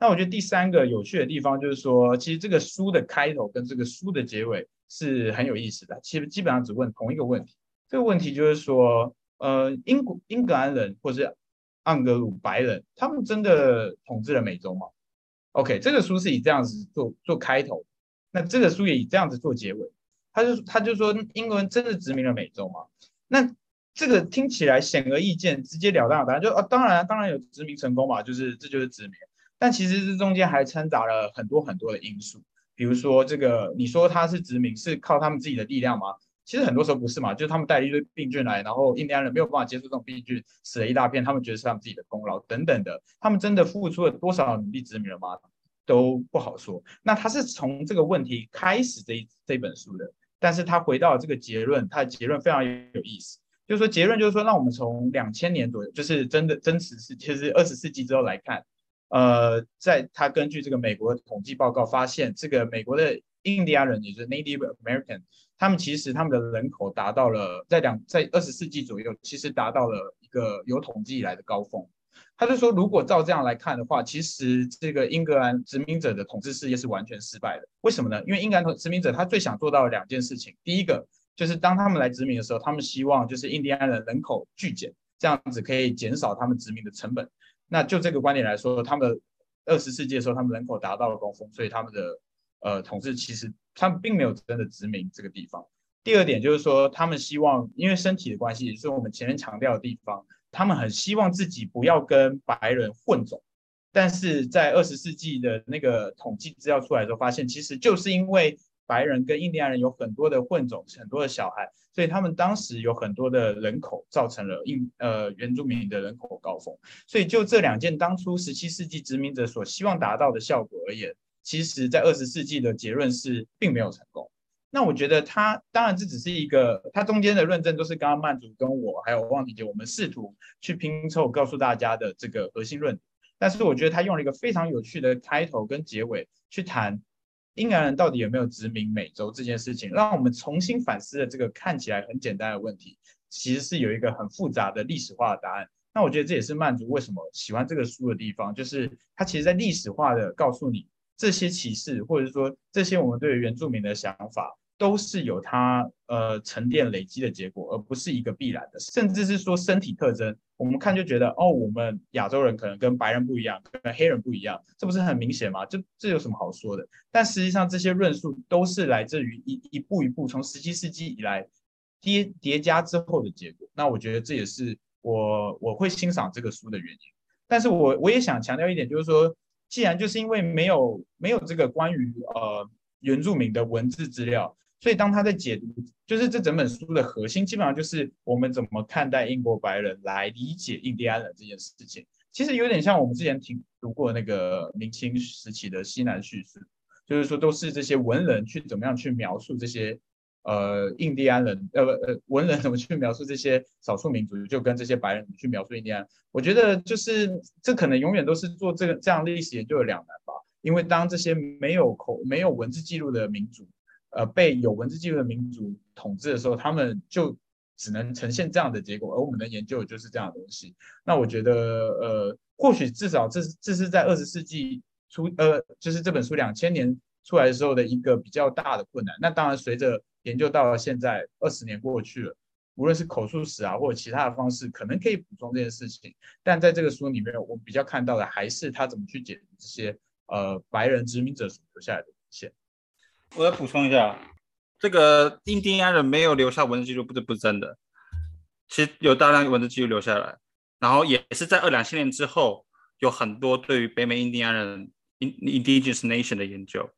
那我觉得第三个有趣的地方就是说，其实这个书的开头跟这个书的结尾是很有意思的。其实基本上只问同一个问题，这个问题就是说，呃，英国英格兰人或是盎格鲁白人，他们真的统治了美洲吗？OK，这个书是以这样子做做开头，那这个书也以这样子做结尾。他就他就说，英国人真的殖民了美洲吗？那这个听起来显而易见，直截了当的答案就啊，当然当然有殖民成功嘛，就是这就是殖民。但其实这中间还掺杂了很多很多的因素，比如说这个，你说他是殖民是靠他们自己的力量吗？其实很多时候不是嘛，就是他们带了一堆病菌来，然后印第安人没有办法接受这种病菌，死了一大片，他们觉得是他们自己的功劳等等的。他们真的付出了多少努力殖民了吗？都不好说。那他是从这个问题开始这这本书的，但是他回到这个结论，他的结论非常有意思，就是说结论就是说，让我们从两千年左右，就是真的真实是其实二十世纪之后来看。呃，在他根据这个美国统计报告发现，这个美国的印第安人，也就是 Native American，他们其实他们的人口达到了在两在二十世纪左右，其实达到了一个有统计以来的高峰。他就说，如果照这样来看的话，其实这个英格兰殖民者的统治事业是完全失败的。为什么呢？因为英格兰殖民者他最想做到的两件事情，第一个就是当他们来殖民的时候，他们希望就是印第安人人口剧减，这样子可以减少他们殖民的成本。那就这个观点来说，他们二十世纪的时候，他们人口达到了高峰，所以他们的呃统治其实他们并没有真的殖民这个地方。第二点就是说，他们希望因为身体的关系，也是我们前面强调的地方，他们很希望自己不要跟白人混种。但是在二十世纪的那个统计资料出来的时候，发现其实就是因为。白人跟印第安人有很多的混种，很多的小孩，所以他们当时有很多的人口，造成了印呃原住民的人口高峰。所以就这两件当初十七世纪殖民者所希望达到的效果而言，其实在二十世纪的结论是并没有成功。那我觉得他当然这只是一个，他中间的论证都是刚刚曼祖跟我还有汪婷姐我们试图去拼凑告诉大家的这个核心论。但是我觉得他用了一个非常有趣的开头跟结尾去谈。英格兰人到底有没有殖民美洲这件事情，让我们重新反思了这个看起来很简单的问题，其实是有一个很复杂的历史化的答案。那我觉得这也是曼族为什么喜欢这个书的地方，就是它其实在历史化的告诉你这些启示，或者说这些我们对于原住民的想法。都是有它呃沉淀累积的结果，而不是一个必然的，甚至是说身体特征，我们看就觉得哦，我们亚洲人可能跟白人不一样，跟黑人不一样，这不是很明显吗？这这有什么好说的？但实际上这些论述都是来自于一一步一步从十七世纪以来叠叠加之后的结果。那我觉得这也是我我会欣赏这个书的原因。但是我我也想强调一点，就是说，既然就是因为没有没有这个关于呃原住民的文字资料。所以，当他在解读，就是这整本书的核心，基本上就是我们怎么看待英国白人来理解印第安人这件事情。其实有点像我们之前听读过那个明清时期的西南叙事，就是说都是这些文人去怎么样去描述这些呃印第安人，呃呃文人怎么去描述这些少数民族，就跟这些白人去描述印第安。我觉得就是这可能永远都是做这个这样历史研究的两难吧，因为当这些没有口没有文字记录的民族。呃，被有文字记录的民族统治的时候，他们就只能呈现这样的结果，而我们的研究就是这样的东西。那我觉得，呃，或许至少这这是在二十世纪初，呃，就是这本书两千年出来的时候的一个比较大的困难。那当然，随着研究到了现在，二十年过去了，无论是口述史啊，或者其他的方式，可能可以补充这件事情。但在这个书里面，我比较看到的还是他怎么去解读这些呃白人殖民者所留下来的文献。我要补充一下，这个印第安人没有留下文字记录，不是不是真的。其实有大量文字记录留下来，然后也是在二两千年之后，有很多对于北美印第安人 （indigenous nation） 的研究。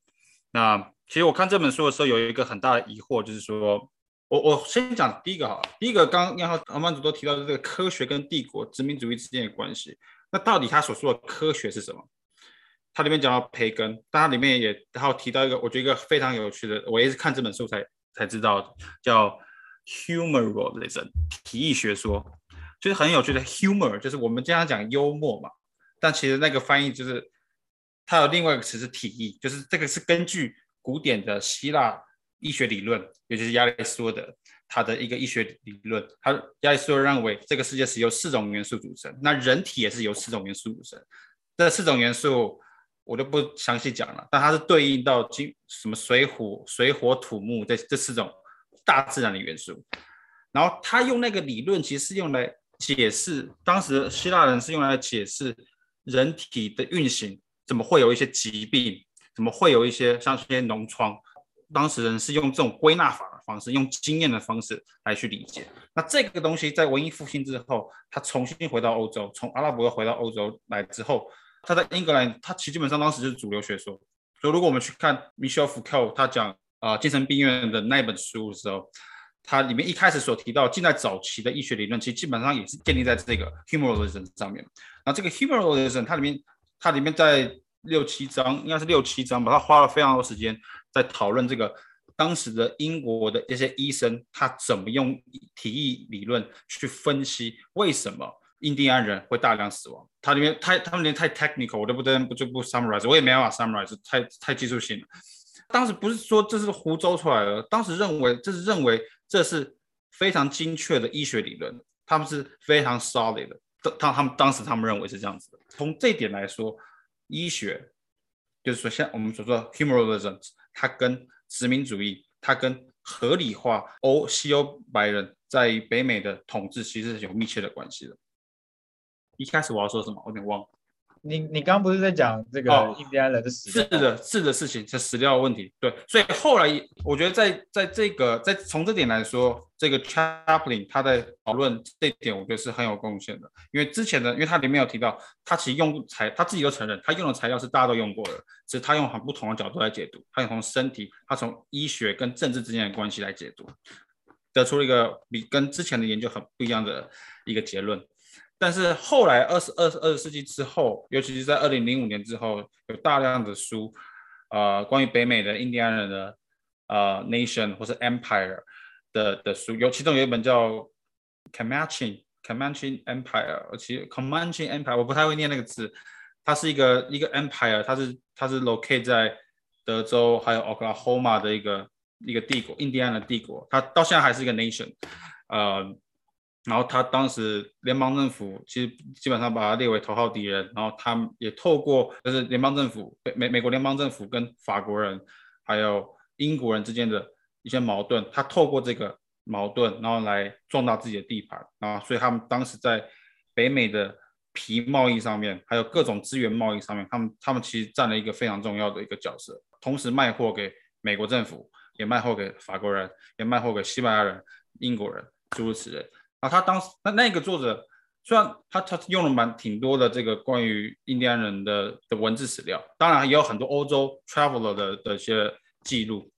那其实我看这本书的时候，有一个很大的疑惑，就是说，我我先讲第一个哈，第一个刚刚和曼祖都提到的这个科学跟帝国殖民主义之间的关系，那到底他所说的科学是什么？它里面讲到培根，但它里面也然后提到一个，我觉得一个非常有趣的，我也是看这本书才才知道，叫 humorism 体液学说，就是很有趣的 humor，就是我们经常讲幽默嘛，但其实那个翻译就是它有另外一个词是体液，就是这个是根据古典的希腊医学理论，也就是亚里士多德他的一个医学理论。他亚里士多德认为这个世界是由四种元素组成，那人体也是由四种元素组成。这四种元素我就不详细讲了，但它是对应到金什么水火水火土木这这四种大自然的元素。然后他用那个理论，其实是用来解释当时希腊人是用来解释人体的运行，怎么会有一些疾病，怎么会有一些像这些脓疮。当时人是用这种归纳法的方式，用经验的方式来去理解。那这个东西在文艺复兴之后，他重新回到欧洲，从阿拉伯回到欧洲来之后，他在英格兰，他其实基本上当时就是主流学说。所以如果我们去看 Michel Foucault 他讲啊、精神病院的那一本书的时候，他里面一开始所提到近代早期的医学理论，其实基本上也是建立在这个 Humorism 上面。然后这个 Humorism 它里面，它里面在六七章，应该是六七章吧，他花了非常多时间。在讨论这个当时的英国的一些医生，他怎么用体液理论去分析为什么印第安人会大量死亡？他里面太他们连太 technical，我都不登不就不 summarize，我也没办法 summarize，太太技术性了。当时不是说这是胡诌出来的，当时认为这是认为这是非常精确的医学理论，他们是非常 solid 的。他他们当时他们认为是这样子的。从这点来说，医学就是说像我们所说的 humorism 它跟殖民主义，它跟合理化欧西欧白人在北美的统治其实是有密切的关系的。一开始我要说什么，我有点忘了。你你刚刚不是在讲这个印第安人的死？是的，是的事情，是死掉的问题。对，所以后来我觉得在在这个在从这点来说，这个 Chaplin 他在讨论这一点，我觉得是很有贡献的。因为之前的，因为他里面有提到，他其实用材，他自己都承认，他用的材料是大家都用过的，只是他用很不同的角度来解读，他从身体，他从医学跟政治之间的关系来解读，得出了一个比跟之前的研究很不一样的一个结论。但是后来二十二二十世纪之后，尤其是在二零零五年之后，有大量的书，呃，关于北美的印第安人的呃 nation 或是 empire 的的书，有其中有一本叫 Comanche Comanche Empire，而且 Comanche Empire 我不太会念那个字，它是一个一个 empire，它是它是 locate 在德州还有 Oklahoma 的一个一个帝国，印第安的帝国，它到现在还是一个 nation，呃。然后他当时联邦政府其实基本上把他列为头号敌人，然后他也透过就是联邦政府美美国联邦政府跟法国人还有英国人之间的一些矛盾，他透过这个矛盾，然后来壮大自己的地盘啊，所以他们当时在北美的皮贸易上面，还有各种资源贸易上面，他们他们其实占了一个非常重要的一个角色，同时卖货给美国政府，也卖货给法国人，也卖货给西班牙人、英国人，诸如此类。啊，他当时那那个作者，虽然他他用了蛮挺多的这个关于印第安人的的文字史料，当然也有很多欧洲 traveler 的的一些记录。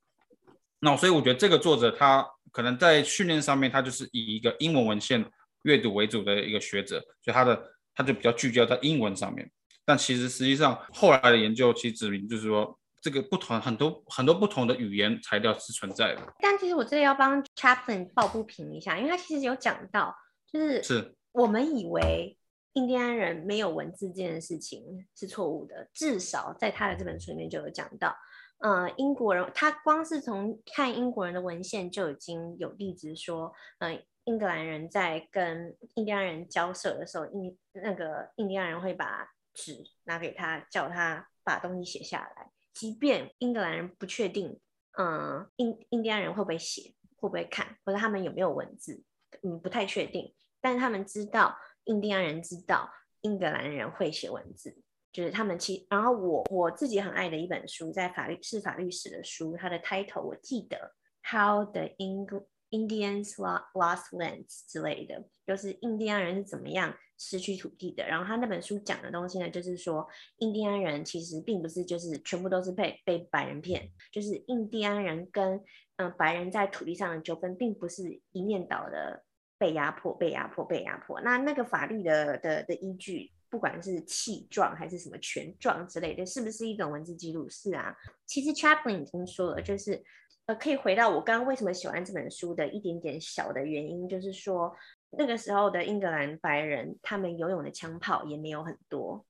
那所以我觉得这个作者他可能在训练上面，他就是以一个英文文献阅读为主的一个学者，所以他的他就比较聚焦在英文上面。但其实实际上后来的研究其实指明就是说。这个不同很多很多不同的语言材料是存在的，但其实我这里要帮 Chaplin 抱不平一下，因为他其实有讲到，就是是我们以为印第安人没有文字这件事情是错误的，至少在他的这本书里面就有讲到，呃，英国人他光是从看英国人的文献就已经有例子说，呃，英格兰人在跟印第安人交涉的时候，印那个印第安人会把纸拿给他，叫他把东西写下来。即便英格兰人不确定，嗯，印印第安人会不会写，会不会看，或者他们有没有文字，嗯，不太确定。但是他们知道，印第安人知道英格兰人会写文字，就是他们其。然后我我自己很爱的一本书，在法律是法律史的书，它的 title 我记得，How the English Indians Lost Lands 之类的，就是印第安人是怎么样。失去土地的，然后他那本书讲的东西呢，就是说印第安人其实并不是就是全部都是被被白人骗，就是印第安人跟嗯、白人在土地上的纠纷，并不是一面倒的被压迫、被压迫、被压迫。那那个法律的的的依据，不管是契状还是什么权状之类的，是不是一种文字记录？是啊，其实 Chaplin 已经说了，就是呃可以回到我刚刚为什么喜欢这本书的一点点小的原因，就是说。那个时候的英格兰白人，他们游泳的枪炮也没有很多，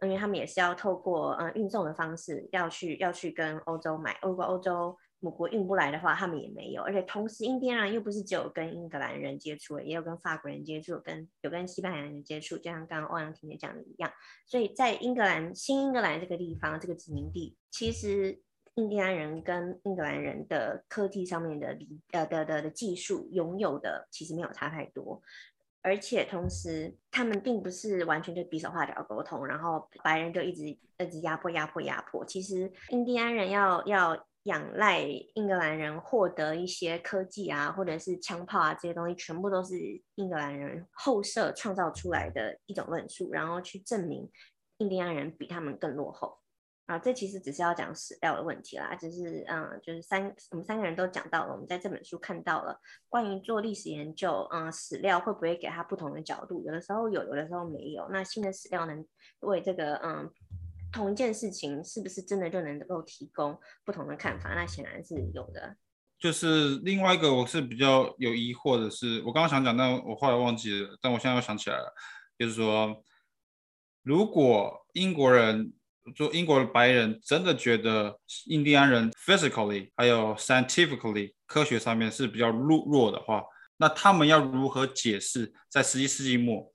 因为他们也是要透过呃运送的方式要去要去跟欧洲买，如果欧洲母国运不来的话，他们也没有。而且同时，印第安人又不是只有跟英格兰人接触，也有跟法国人接触，跟有跟西班牙人接触，就像刚刚欧阳婷姐讲的一样。所以在英格兰新英格兰这个地方，这个殖民地，其实印第安人跟英格兰人的科技上面的理呃的的的技术拥有的，其实没有差太多。而且同时，他们并不是完全就比手画脚沟通，然后白人就一直一直压迫压迫压迫。其实印第安人要要仰赖英格兰人获得一些科技啊，或者是枪炮啊这些东西，全部都是英格兰人后设创造出来的一种论述，然后去证明印第安人比他们更落后。啊，这其实只是要讲史料的问题啦，只是嗯，就是三我们三个人都讲到了，我们在这本书看到了关于做历史研究，嗯，史料会不会给他不同的角度？有的时候有，有的时候没有。那新的史料能为这个嗯同一件事情是不是真的就能够提供不同的看法？那显然是有的。就是另外一个我是比较有疑惑的是，我刚刚想讲，但我后来忘记了，但我现在又想起来了，就是说如果英国人。就英国的白人真的觉得印第安人 physically 还有 scientifically 科学上面是比较弱弱的话，那他们要如何解释在十七世纪末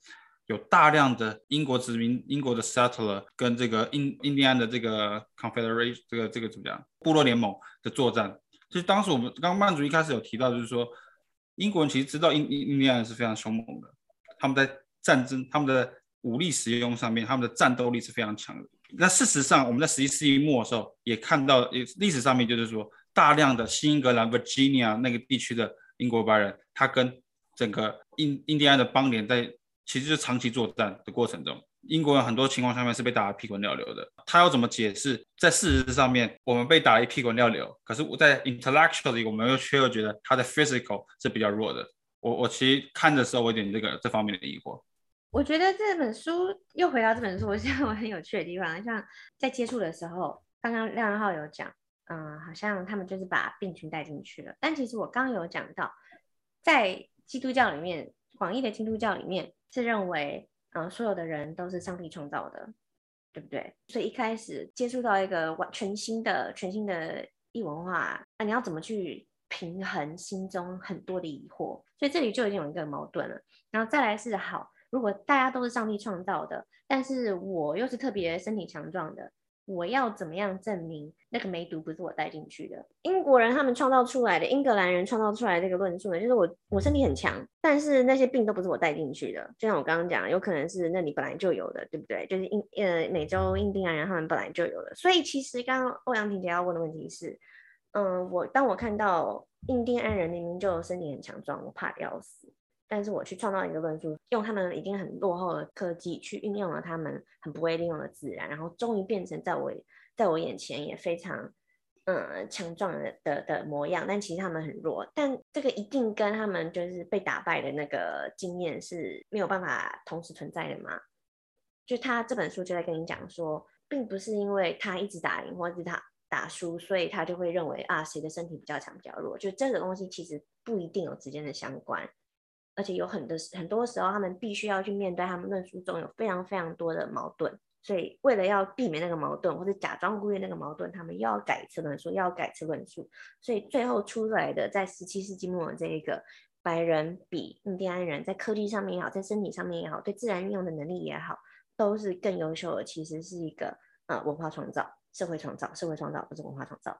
有大量的英国殖民、英国的 settler 跟这个印印第安的这个 confederation 这个这个怎么讲部落联盟的作战？就是当时我们刚刚曼族一开始有提到，就是说英国人其实知道印印印第安人是非常凶猛的，他们在战争、他们的武力使用上面，他们的战斗力是非常强的。那事实上，我们在十一世纪末的时候也看到，历史上面就是说，大量的新英格兰 Virginia 那个地区的英国白人，他跟整个印印第安的邦联在其实就是长期作战的过程中，英国人很多情况下面是被打得屁滚尿流的。他要怎么解释？在事实上面，我们被打得一屁滚尿流，可是我在 intellectually 我们又却又觉得他的 physical 是比较弱的。我我其实看的时候，我有点这个这方面的疑惑。我觉得这本书又回到这本书，我觉得我很有趣的地方，像在接触的时候，刚刚廖元浩有讲，嗯，好像他们就是把病菌带进去了。但其实我刚有讲到，在基督教里面，广义的基督教里面是认为，嗯，所有的人都是上帝创造的，对不对？所以一开始接触到一个完全新的、全新的异文化，那你要怎么去平衡心中很多的疑惑？所以这里就已经有一个矛盾了。然后再来是好。如果大家都是上帝创造的，但是我又是特别身体强壮的，我要怎么样证明那个梅毒不是我带进去的？英国人他们创造出来的，英格兰人创造出来这个论述呢，就是我我身体很强，但是那些病都不是我带进去的。就像我刚刚讲，有可能是那里本来就有的，对不对？就是印呃美洲印第安人他们本来就有的。所以其实刚刚欧阳婷姐要问的问题是，嗯，我当我看到印第安人明明就身体很强壮，我怕的要死。但是我去创造一个论述，用他们已经很落后的科技去运用了他们很不会利用的自然，然后终于变成在我在我眼前也非常嗯强壮的的的模样。但其实他们很弱，但这个一定跟他们就是被打败的那个经验是没有办法同时存在的吗？就他这本书就在跟你讲说，并不是因为他一直打赢或者是他打输，所以他就会认为啊谁的身体比较强比较弱。就这个东西其实不一定有直接的相关。而且有很多很多时候，他们必须要去面对他们论述中有非常非常多的矛盾，所以为了要避免那个矛盾，或者假装忽略那个矛盾，他们又要改一次论述，又要改一次论述，所以最后出来的在十七世纪末的这一个白人比印第安人在科技上面也好，在身体上面也好，对自然运用的能力也好，都是更优秀的。其实是一个呃文化创造、社会创造、社会创造，不是文化创造。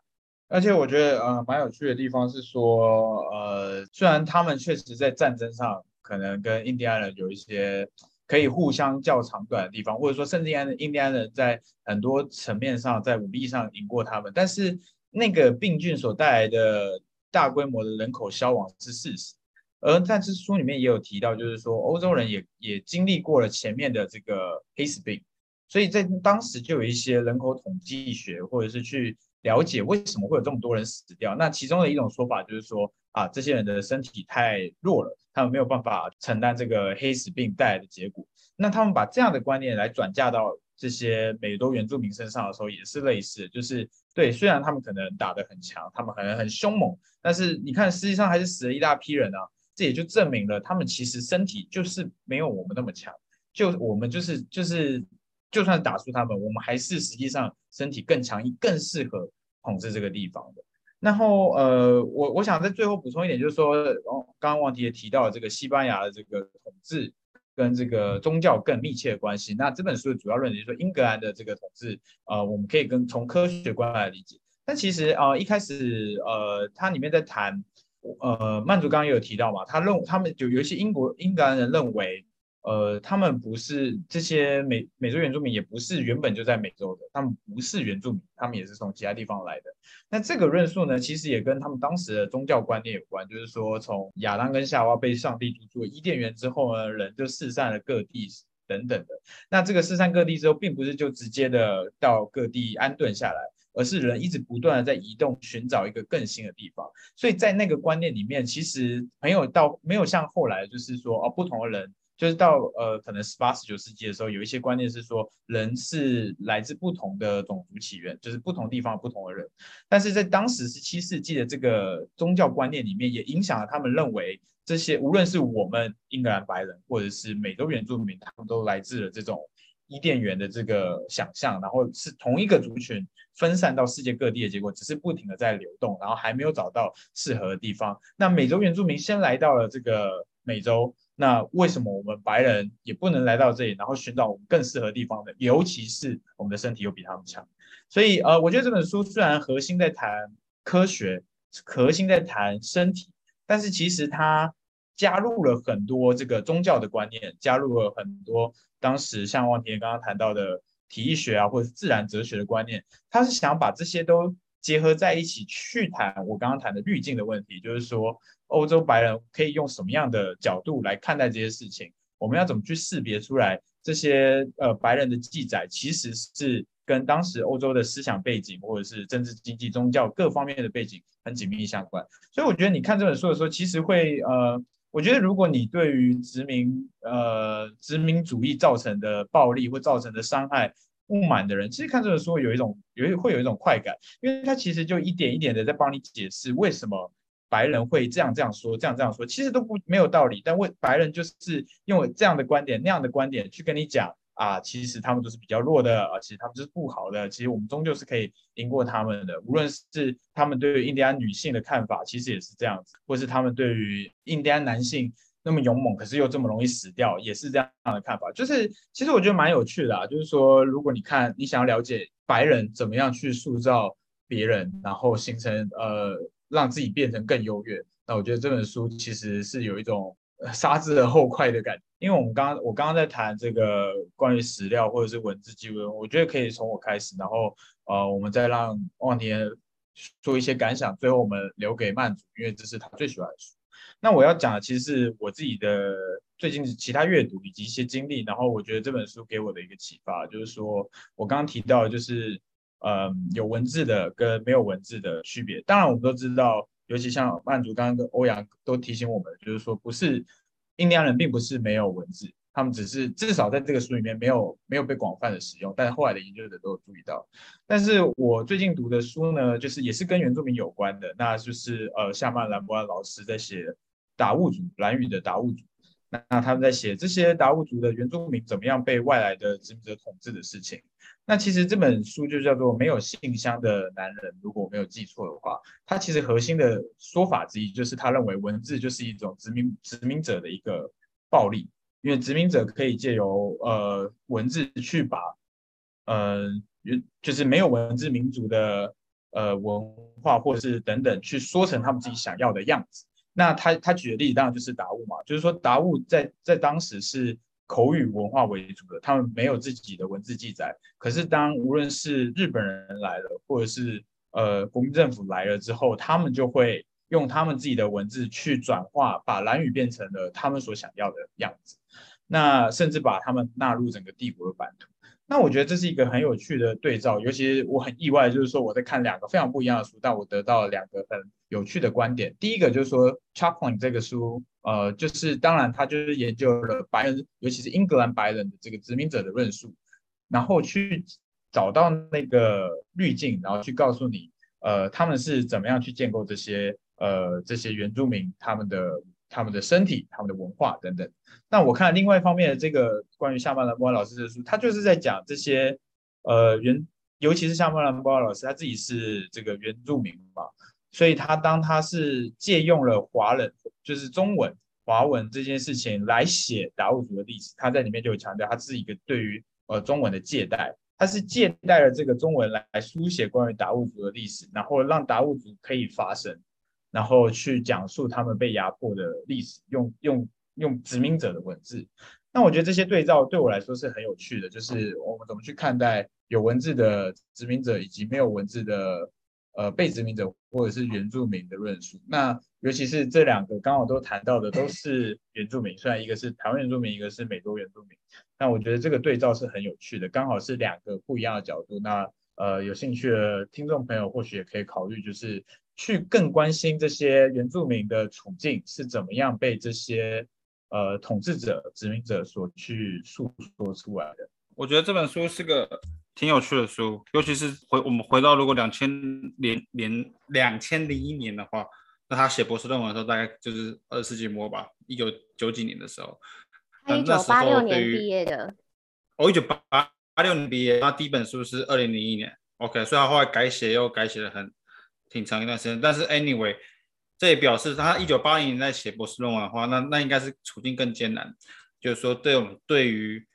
而且我觉得呃蛮有趣的地方是说，呃虽然他们确实在战争上可能跟印第安人有一些可以互相较长短的地方，或者说甚至印第印第安人在很多层面上在武力上赢过他们，但是那个病菌所带来的大规模的人口消亡是事实。而在这书里面也有提到，就是说欧洲人也也经历过了前面的这个黑死病，所以在当时就有一些人口统计学或者是去。了解为什么会有这么多人死掉？那其中的一种说法就是说啊，这些人的身体太弱了，他们没有办法承担这个黑死病带来的结果。那他们把这样的观念来转嫁到这些美洲原住民身上的时候，也是类似，就是对，虽然他们可能打得很强，他们可能很凶猛，但是你看，实际上还是死了一大批人啊。这也就证明了他们其实身体就是没有我们那么强，就我们就是就是。就算打输他们，我们还是实际上身体更强，更适合统治这个地方的。然后呃，我我想在最后补充一点，就是说，哦，刚刚王迪也提到这个西班牙的这个统治跟这个宗教更密切的关系。那这本书的主要论点就是说，英格兰的这个统治，呃，我们可以跟从科学观来理解。但其实啊、呃，一开始呃，它里面在谈，呃，曼族刚刚也有提到嘛，他认他们就有一些英国英格兰人认为。呃，他们不是这些美美洲原住民，也不是原本就在美洲的，他们不是原住民，他们也是从其他地方来的。那这个论述呢，其实也跟他们当时的宗教观念有关，就是说，从亚当跟夏娃被上帝做伊甸园之后呢，人就四散了各地等等的。那这个四散各地之后，并不是就直接的到各地安顿下来，而是人一直不断的在移动，寻找一个更新的地方。所以在那个观念里面，其实没有到没有像后来就是说哦，不同的人。就是到呃，可能十八、十九世纪的时候，有一些观念是说，人是来自不同的种族起源，就是不同地方不同的人。但是在当时十七世纪的这个宗教观念里面，也影响了他们认为，这些无论是我们英格兰白人，或者是美洲原住民，他们都来自了这种伊甸园的这个想象，然后是同一个族群分散到世界各地的结果，只是不停的在流动，然后还没有找到适合的地方。那美洲原住民先来到了这个美洲。那为什么我们白人也不能来到这里，然后寻找我们更适合地方呢？尤其是我们的身体又比他们强，所以呃，我觉得这本书虽然核心在谈科学，核心在谈身体，但是其实它加入了很多这个宗教的观念，加入了很多当时像汪婷刚刚谈到的体育学啊，或者自然哲学的观念，他是想把这些都结合在一起去谈我刚刚谈的滤镜的问题，就是说。欧洲白人可以用什么样的角度来看待这些事情？我们要怎么去识别出来这些呃白人的记载其实是跟当时欧洲的思想背景或者是政治、经济、宗教各方面的背景很紧密相关？所以我觉得你看这本书的时候，其实会呃，我觉得如果你对于殖民呃殖民主义造成的暴力或造成的伤害不满的人，其实看这本书有一种有一会有一种快感，因为他其实就一点一点的在帮你解释为什么。白人会这样这样说，这样这样说，其实都不没有道理。但为白人就是用这样的观点、那样的观点去跟你讲啊，其实他们都是比较弱的啊，其实他们就是不好的。其实我们终究是可以赢过他们的。无论是他们对于印第安女性的看法，其实也是这样子，或是他们对于印第安男性那么勇猛，可是又这么容易死掉，也是这样的看法。就是其实我觉得蛮有趣的啊，就是说如果你看你想要了解白人怎么样去塑造别人，然后形成呃。让自己变成更优越，那我觉得这本书其实是有一种杀之而后快的感觉。因为我们刚我刚刚在谈这个关于史料或者是文字记录，我觉得可以从我开始，然后呃，我们再让旺田说一些感想，最后我们留给曼祖，因为这是他最喜欢的书。那我要讲的其实是我自己的最近其他阅读以及一些经历，然后我觉得这本书给我的一个启发，就是说我刚刚提到就是。嗯，有文字的跟没有文字的区别。当然，我们都知道，尤其像曼竹刚刚跟欧阳都提醒我们，就是说，不是印第安人并不是没有文字，他们只是至少在这个书里面没有没有被广泛的使用。但是后来的研究者都有注意到。但是我最近读的书呢，就是也是跟原住民有关的，那就是呃夏曼兰博安老师在写达悟族蓝语的达悟族。那他们在写这些达悟族的原住民怎么样被外来的殖民者统治的事情。那其实这本书就叫做《没有信箱的男人》，如果我没有记错的话，它其实核心的说法之一就是他认为文字就是一种殖民殖民者的一个暴力，因为殖民者可以借由呃文字去把呃就是没有文字民族的呃文化或者是等等去说成他们自己想要的样子。那他他举的例子当然就是达悟嘛，就是说达悟在在当时是。口语文化为主的，他们没有自己的文字记载。可是，当无论是日本人来了，或者是呃国民政府来了之后，他们就会用他们自己的文字去转化，把蓝语变成了他们所想要的样子。那甚至把他们纳入整个帝国的版图。那我觉得这是一个很有趣的对照，尤其我很意外，就是说我在看两个非常不一样的书，但我得到了两个很有趣的观点。第一个就是说，Chaplin 这个书。呃，就是当然，他就是研究了白人，尤其是英格兰白人的这个殖民者的论述，然后去找到那个滤镜，然后去告诉你，呃，他们是怎么样去建构这些呃这些原住民他们的他们的身体、他们的文化等等。那我看另外一方面的这个关于夏曼兰波安老师的书，他就是在讲这些呃原，尤其是夏曼兰波安老师他自己是这个原住民嘛。所以他当他是借用了华人，就是中文华文这件事情来写达悟族的历史，他在里面就有强调，他是一个对于呃中文的借代，他是借代了这个中文来书写关于达悟族的历史，然后让达悟族可以发声，然后去讲述他们被压迫的历史，用用用殖民者的文字。那我觉得这些对照对我来说是很有趣的，就是我们怎么去看待有文字的殖民者以及没有文字的呃被殖民者或者是原住民的论述。那尤其是这两个刚好都谈到的都是原住民，虽然一个是台湾原住民，一个是美洲原住民，那我觉得这个对照是很有趣的，刚好是两个不一样的角度。那呃有兴趣的听众朋友或许也可以考虑，就是去更关心这些原住民的处境是怎么样被这些。呃，统治者、殖民者所去诉说出来的，我觉得这本书是个挺有趣的书，尤其是回我们回到如果两千年年两千零一年的话，那他写博士论文的时候大概就是二十世纪末吧，一九九几年的时候，他一九八六年毕业的，哦一九八八六年毕业，他第一本书是二零零一年，OK，所以他后来改写又改写的很挺长一段时间，但是 anyway。这也表示他一九八零年在写博士论文的话，那那应该是处境更艰难。就是说，对我们对于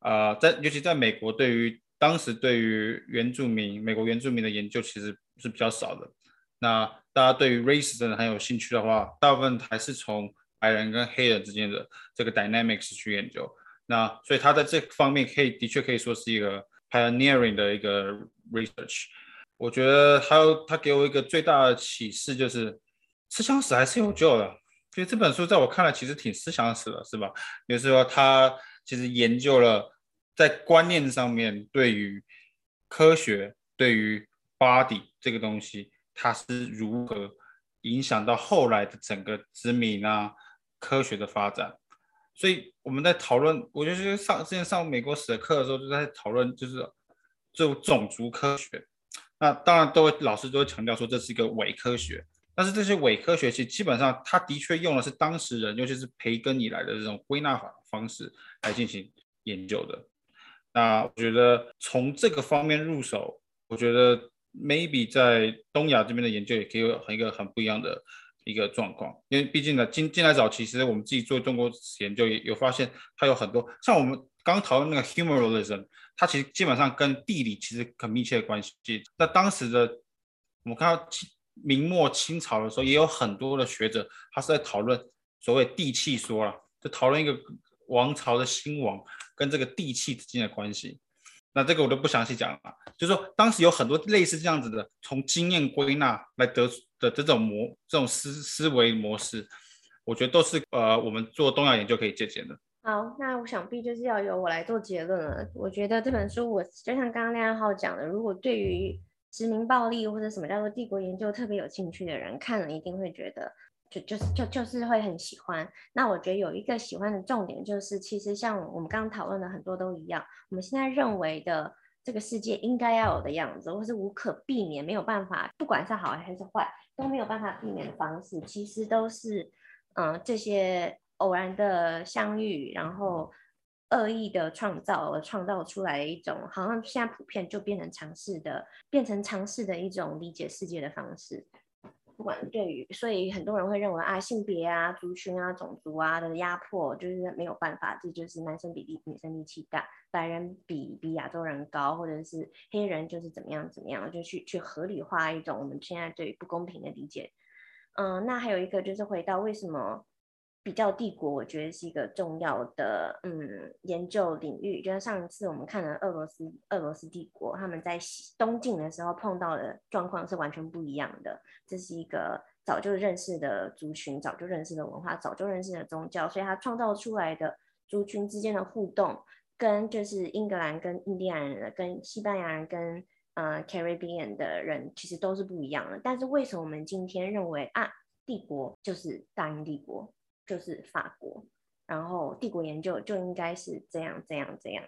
啊、在尤其在美国，对于当时对于原住民、美国原住民的研究其实是比较少的。那大家对于 race 真的很有兴趣的话，大部分还是从白人跟黑人之间的这个 dynamics 去研究。那所以他在这方面可以的确可以说是一个 pioneering 的一个 research。我觉得还有他给我一个最大的启示就是。思想史还是有救的，所以这本书在我看来其实挺思想史的，是吧？比如说他其实研究了在观念上面对于科学、对于 body 这个东西，它是如何影响到后来的整个殖民啊科学的发展。所以我们在讨论，我就是上之前上美国史的课的时候，就在讨论就是就种族科学。那当然都会老师都会强调说这是一个伪科学。但是这些伪科学其实基本上，他的确用的是当时人，尤其是培根以来的这种归纳法方式来进行研究的。那我觉得从这个方面入手，我觉得 maybe 在东亚这边的研究也可以有很一个很不一样的一个状况。因为毕竟呢，近近来早期，其实我们自己做中国研究也有发现，它有很多像我们刚讨论那个 humorism，它其实基本上跟地理其实很密切的关系。那当时的我们看到。明末清朝的时候，也有很多的学者，他是在讨论所谓地气说了，就讨论一个王朝的兴亡跟这个地气之间的关系。那这个我都不详细讲了，就是说当时有很多类似这样子的，从经验归纳来得的这种模这种思思维模式，我觉得都是呃我们做东亚研究可以借鉴的。好，那我想必就是要由我来做结论了。我觉得这本书，我就像刚刚亮浩讲的，如果对于殖民暴力或者什么叫做帝国研究特别有兴趣的人看了一定会觉得就就是就就是会很喜欢。那我觉得有一个喜欢的重点就是，其实像我们刚刚讨论的很多都一样，我们现在认为的这个世界应该要有的样子，或是无可避免没有办法，不管是好还是坏都没有办法避免的方式，其实都是嗯这些偶然的相遇，然后。恶意的创造而创造出来一种，好像现在普遍就变成尝试的，变成尝试的一种理解世界的方式。不管对于，所以很多人会认为啊，性别啊、族群啊、种族啊的压迫就是没有办法，这就是男生比例女生力气大，白人比比亚洲人高，或者是黑人就是怎么样怎么样，就去去合理化一种我们现在对于不公平的理解。嗯，那还有一个就是回到为什么？比较帝国，我觉得是一个重要的嗯研究领域。就像上一次我们看了俄罗斯俄罗斯帝国，他们在东晋的时候碰到的状况是完全不一样的。这是一个早就认识的族群，早就认识的文化，早就认识的宗教，所以他创造出来的族群之间的互动，跟就是英格兰跟印第安人、跟西班牙人、跟呃 Caribbean 的人其实都是不一样的。但是为什么我们今天认为啊，帝国就是大英帝国？就是法国，然后帝国研究就应该是这样这样这样，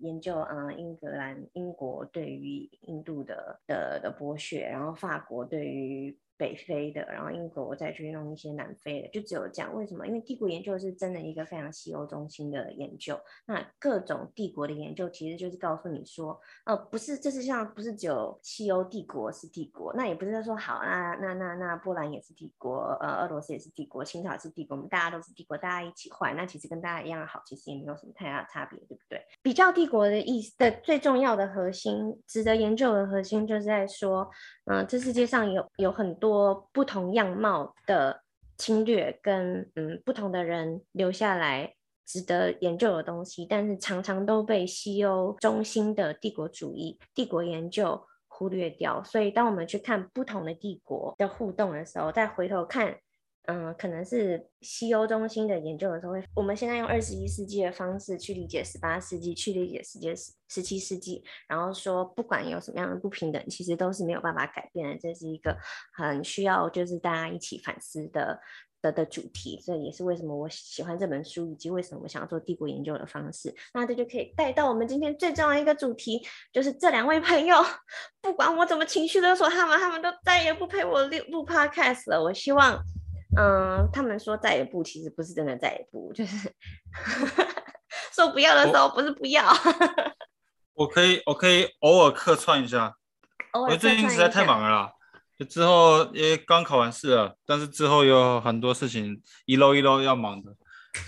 研究嗯英格兰英国对于印度的的的剥削，然后法国对于北非的，然后英国我再去弄一些南非的，就只有这样。为什么？因为帝国研究是真的一个非常西欧中心的研究。那各种帝国的研究其实就是告诉你说，呃，不是，这是像不是只有西欧帝国是帝国，那也不是说好，那那那那波兰也是帝国，呃，俄罗斯也是帝国，清朝也是帝国，我们大家都是帝国，大家一起坏，那其实跟大家一样好，其实也没有什么太大的差别，对不对？比较帝国的意思的最重要的核心，值得研究的核心，就是在说，嗯、这世界上有有很多多不同样貌的侵略跟嗯不同的人留下来值得研究的东西，但是常常都被西欧中心的帝国主义、帝国研究忽略掉。所以，当我们去看不同的帝国的互动的时候，再回头看。嗯，可能是西欧中心的研究的时候，我们现在用二十一世纪的方式去理解十八世纪，去理解世界十十七世纪，然后说不管有什么样的不平等，其实都是没有办法改变的。这是一个很需要就是大家一起反思的的的主题，这也是为什么我喜欢这本书，以及为什么我想要做帝国研究的方式。那这就可以带到我们今天最重要的一个主题，就是这两位朋友，不管我怎么情绪勒索他们，他们都再也不陪我录录 podcast 了。我希望。嗯，他们说再也不，其实不是真的再也不，就是 说不要的时候不是不要。我，我可以，我可以偶尔客串一下。我最近实在太忙了啦，就之后也刚考完试了，但是之后有很多事情一漏一漏要忙的，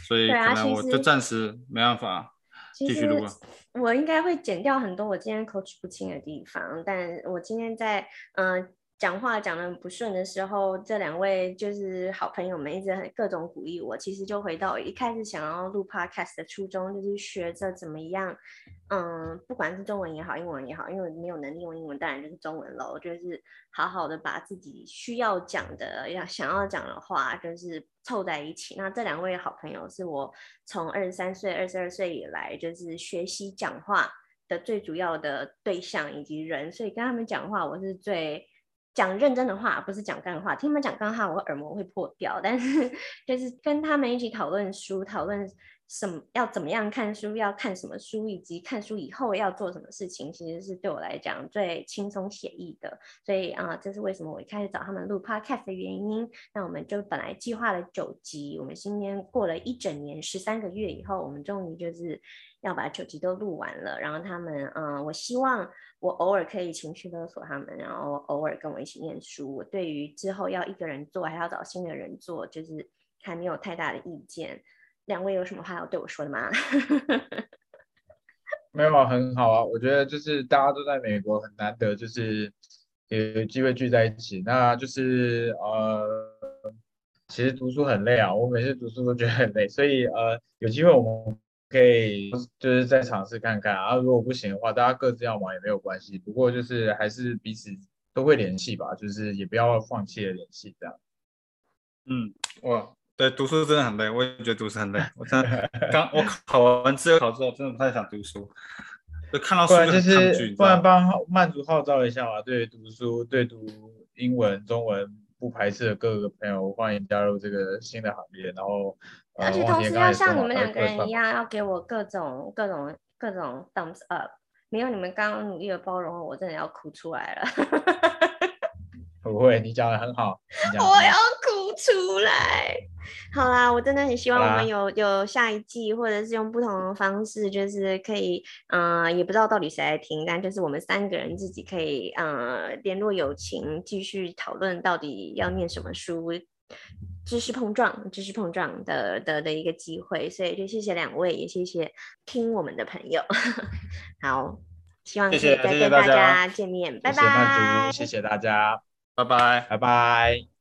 所以可能我就暂时没办法继续录了。我应该会剪掉很多我今天口齿不清的地方，但我今天在嗯。讲话讲得不顺的时候，这两位就是好朋友们，一直很各种鼓励我。其实就回到一开始想要录 podcast 的初衷，就是学着怎么样，嗯，不管是中文也好，英文也好，因为没有能力用英文，当然就是中文了。就是好好的把自己需要讲的、要想要讲的话，就是凑在一起。那这两位好朋友是我从二十三岁、二十二岁以来，就是学习讲话的最主要的对象以及人，所以跟他们讲话，我是最。讲认真的话，不是讲干话。听他们讲干话，我耳膜会破掉。但是，就是跟他们一起讨论书，讨论什么要怎么样看书，要看什么书，以及看书以后要做什么事情，其实是对我来讲最轻松写意的。所以啊，这是为什么我一开始找他们录 podcast 的原因。那我们就本来计划了九集，我们今天过了一整年十三个月以后，我们终于就是。要把九集都录完了，然后他们，嗯，我希望我偶尔可以情绪勒索他们，然后偶尔跟我一起念书。我对于之后要一个人做，还要找新的人做，就是还没有太大的意见。两位有什么话要对我说的吗？没有，很好啊。我觉得就是大家都在美国，很难得，就是有机会聚在一起。那就是呃，其实读书很累啊，我每次读书都觉得很累，所以呃，有机会我们。可以，就是再尝试看看啊。如果不行的话，大家各自要忙也没有关系。不过就是还是彼此都会联系吧，就是也不要放弃了联系这样。嗯，哇，对，读书真的很累，我也觉得读书很累。我真的 刚我考完自由考之后，真的不太想读书，就看到书就很抗拒。不然帮曼竹号召一下嘛，对读书，对读英文、中文不排斥的各个朋友，欢迎加入这个新的行列，然后。而且同时要像你们两个人一样，要给我各种各种各种 thumbs up。没有你们刚刚努力的包容，我真的要哭出来了。不会，你讲的很好。我要哭出来。好啦，我真的很希望我们有有下一季，或者是用不同的方式，就是可以，嗯、呃，也不知道到底谁来听，但就是我们三个人自己可以，嗯、呃，联络友情，继续讨论到底要念什么书。知识碰撞，知识碰撞的的的一个机会，所以就谢谢两位，也谢谢听我们的朋友。好，希望可以再跟大家见面，谢谢，拜拜。谢谢曼竹，谢谢大家，拜拜，拜拜。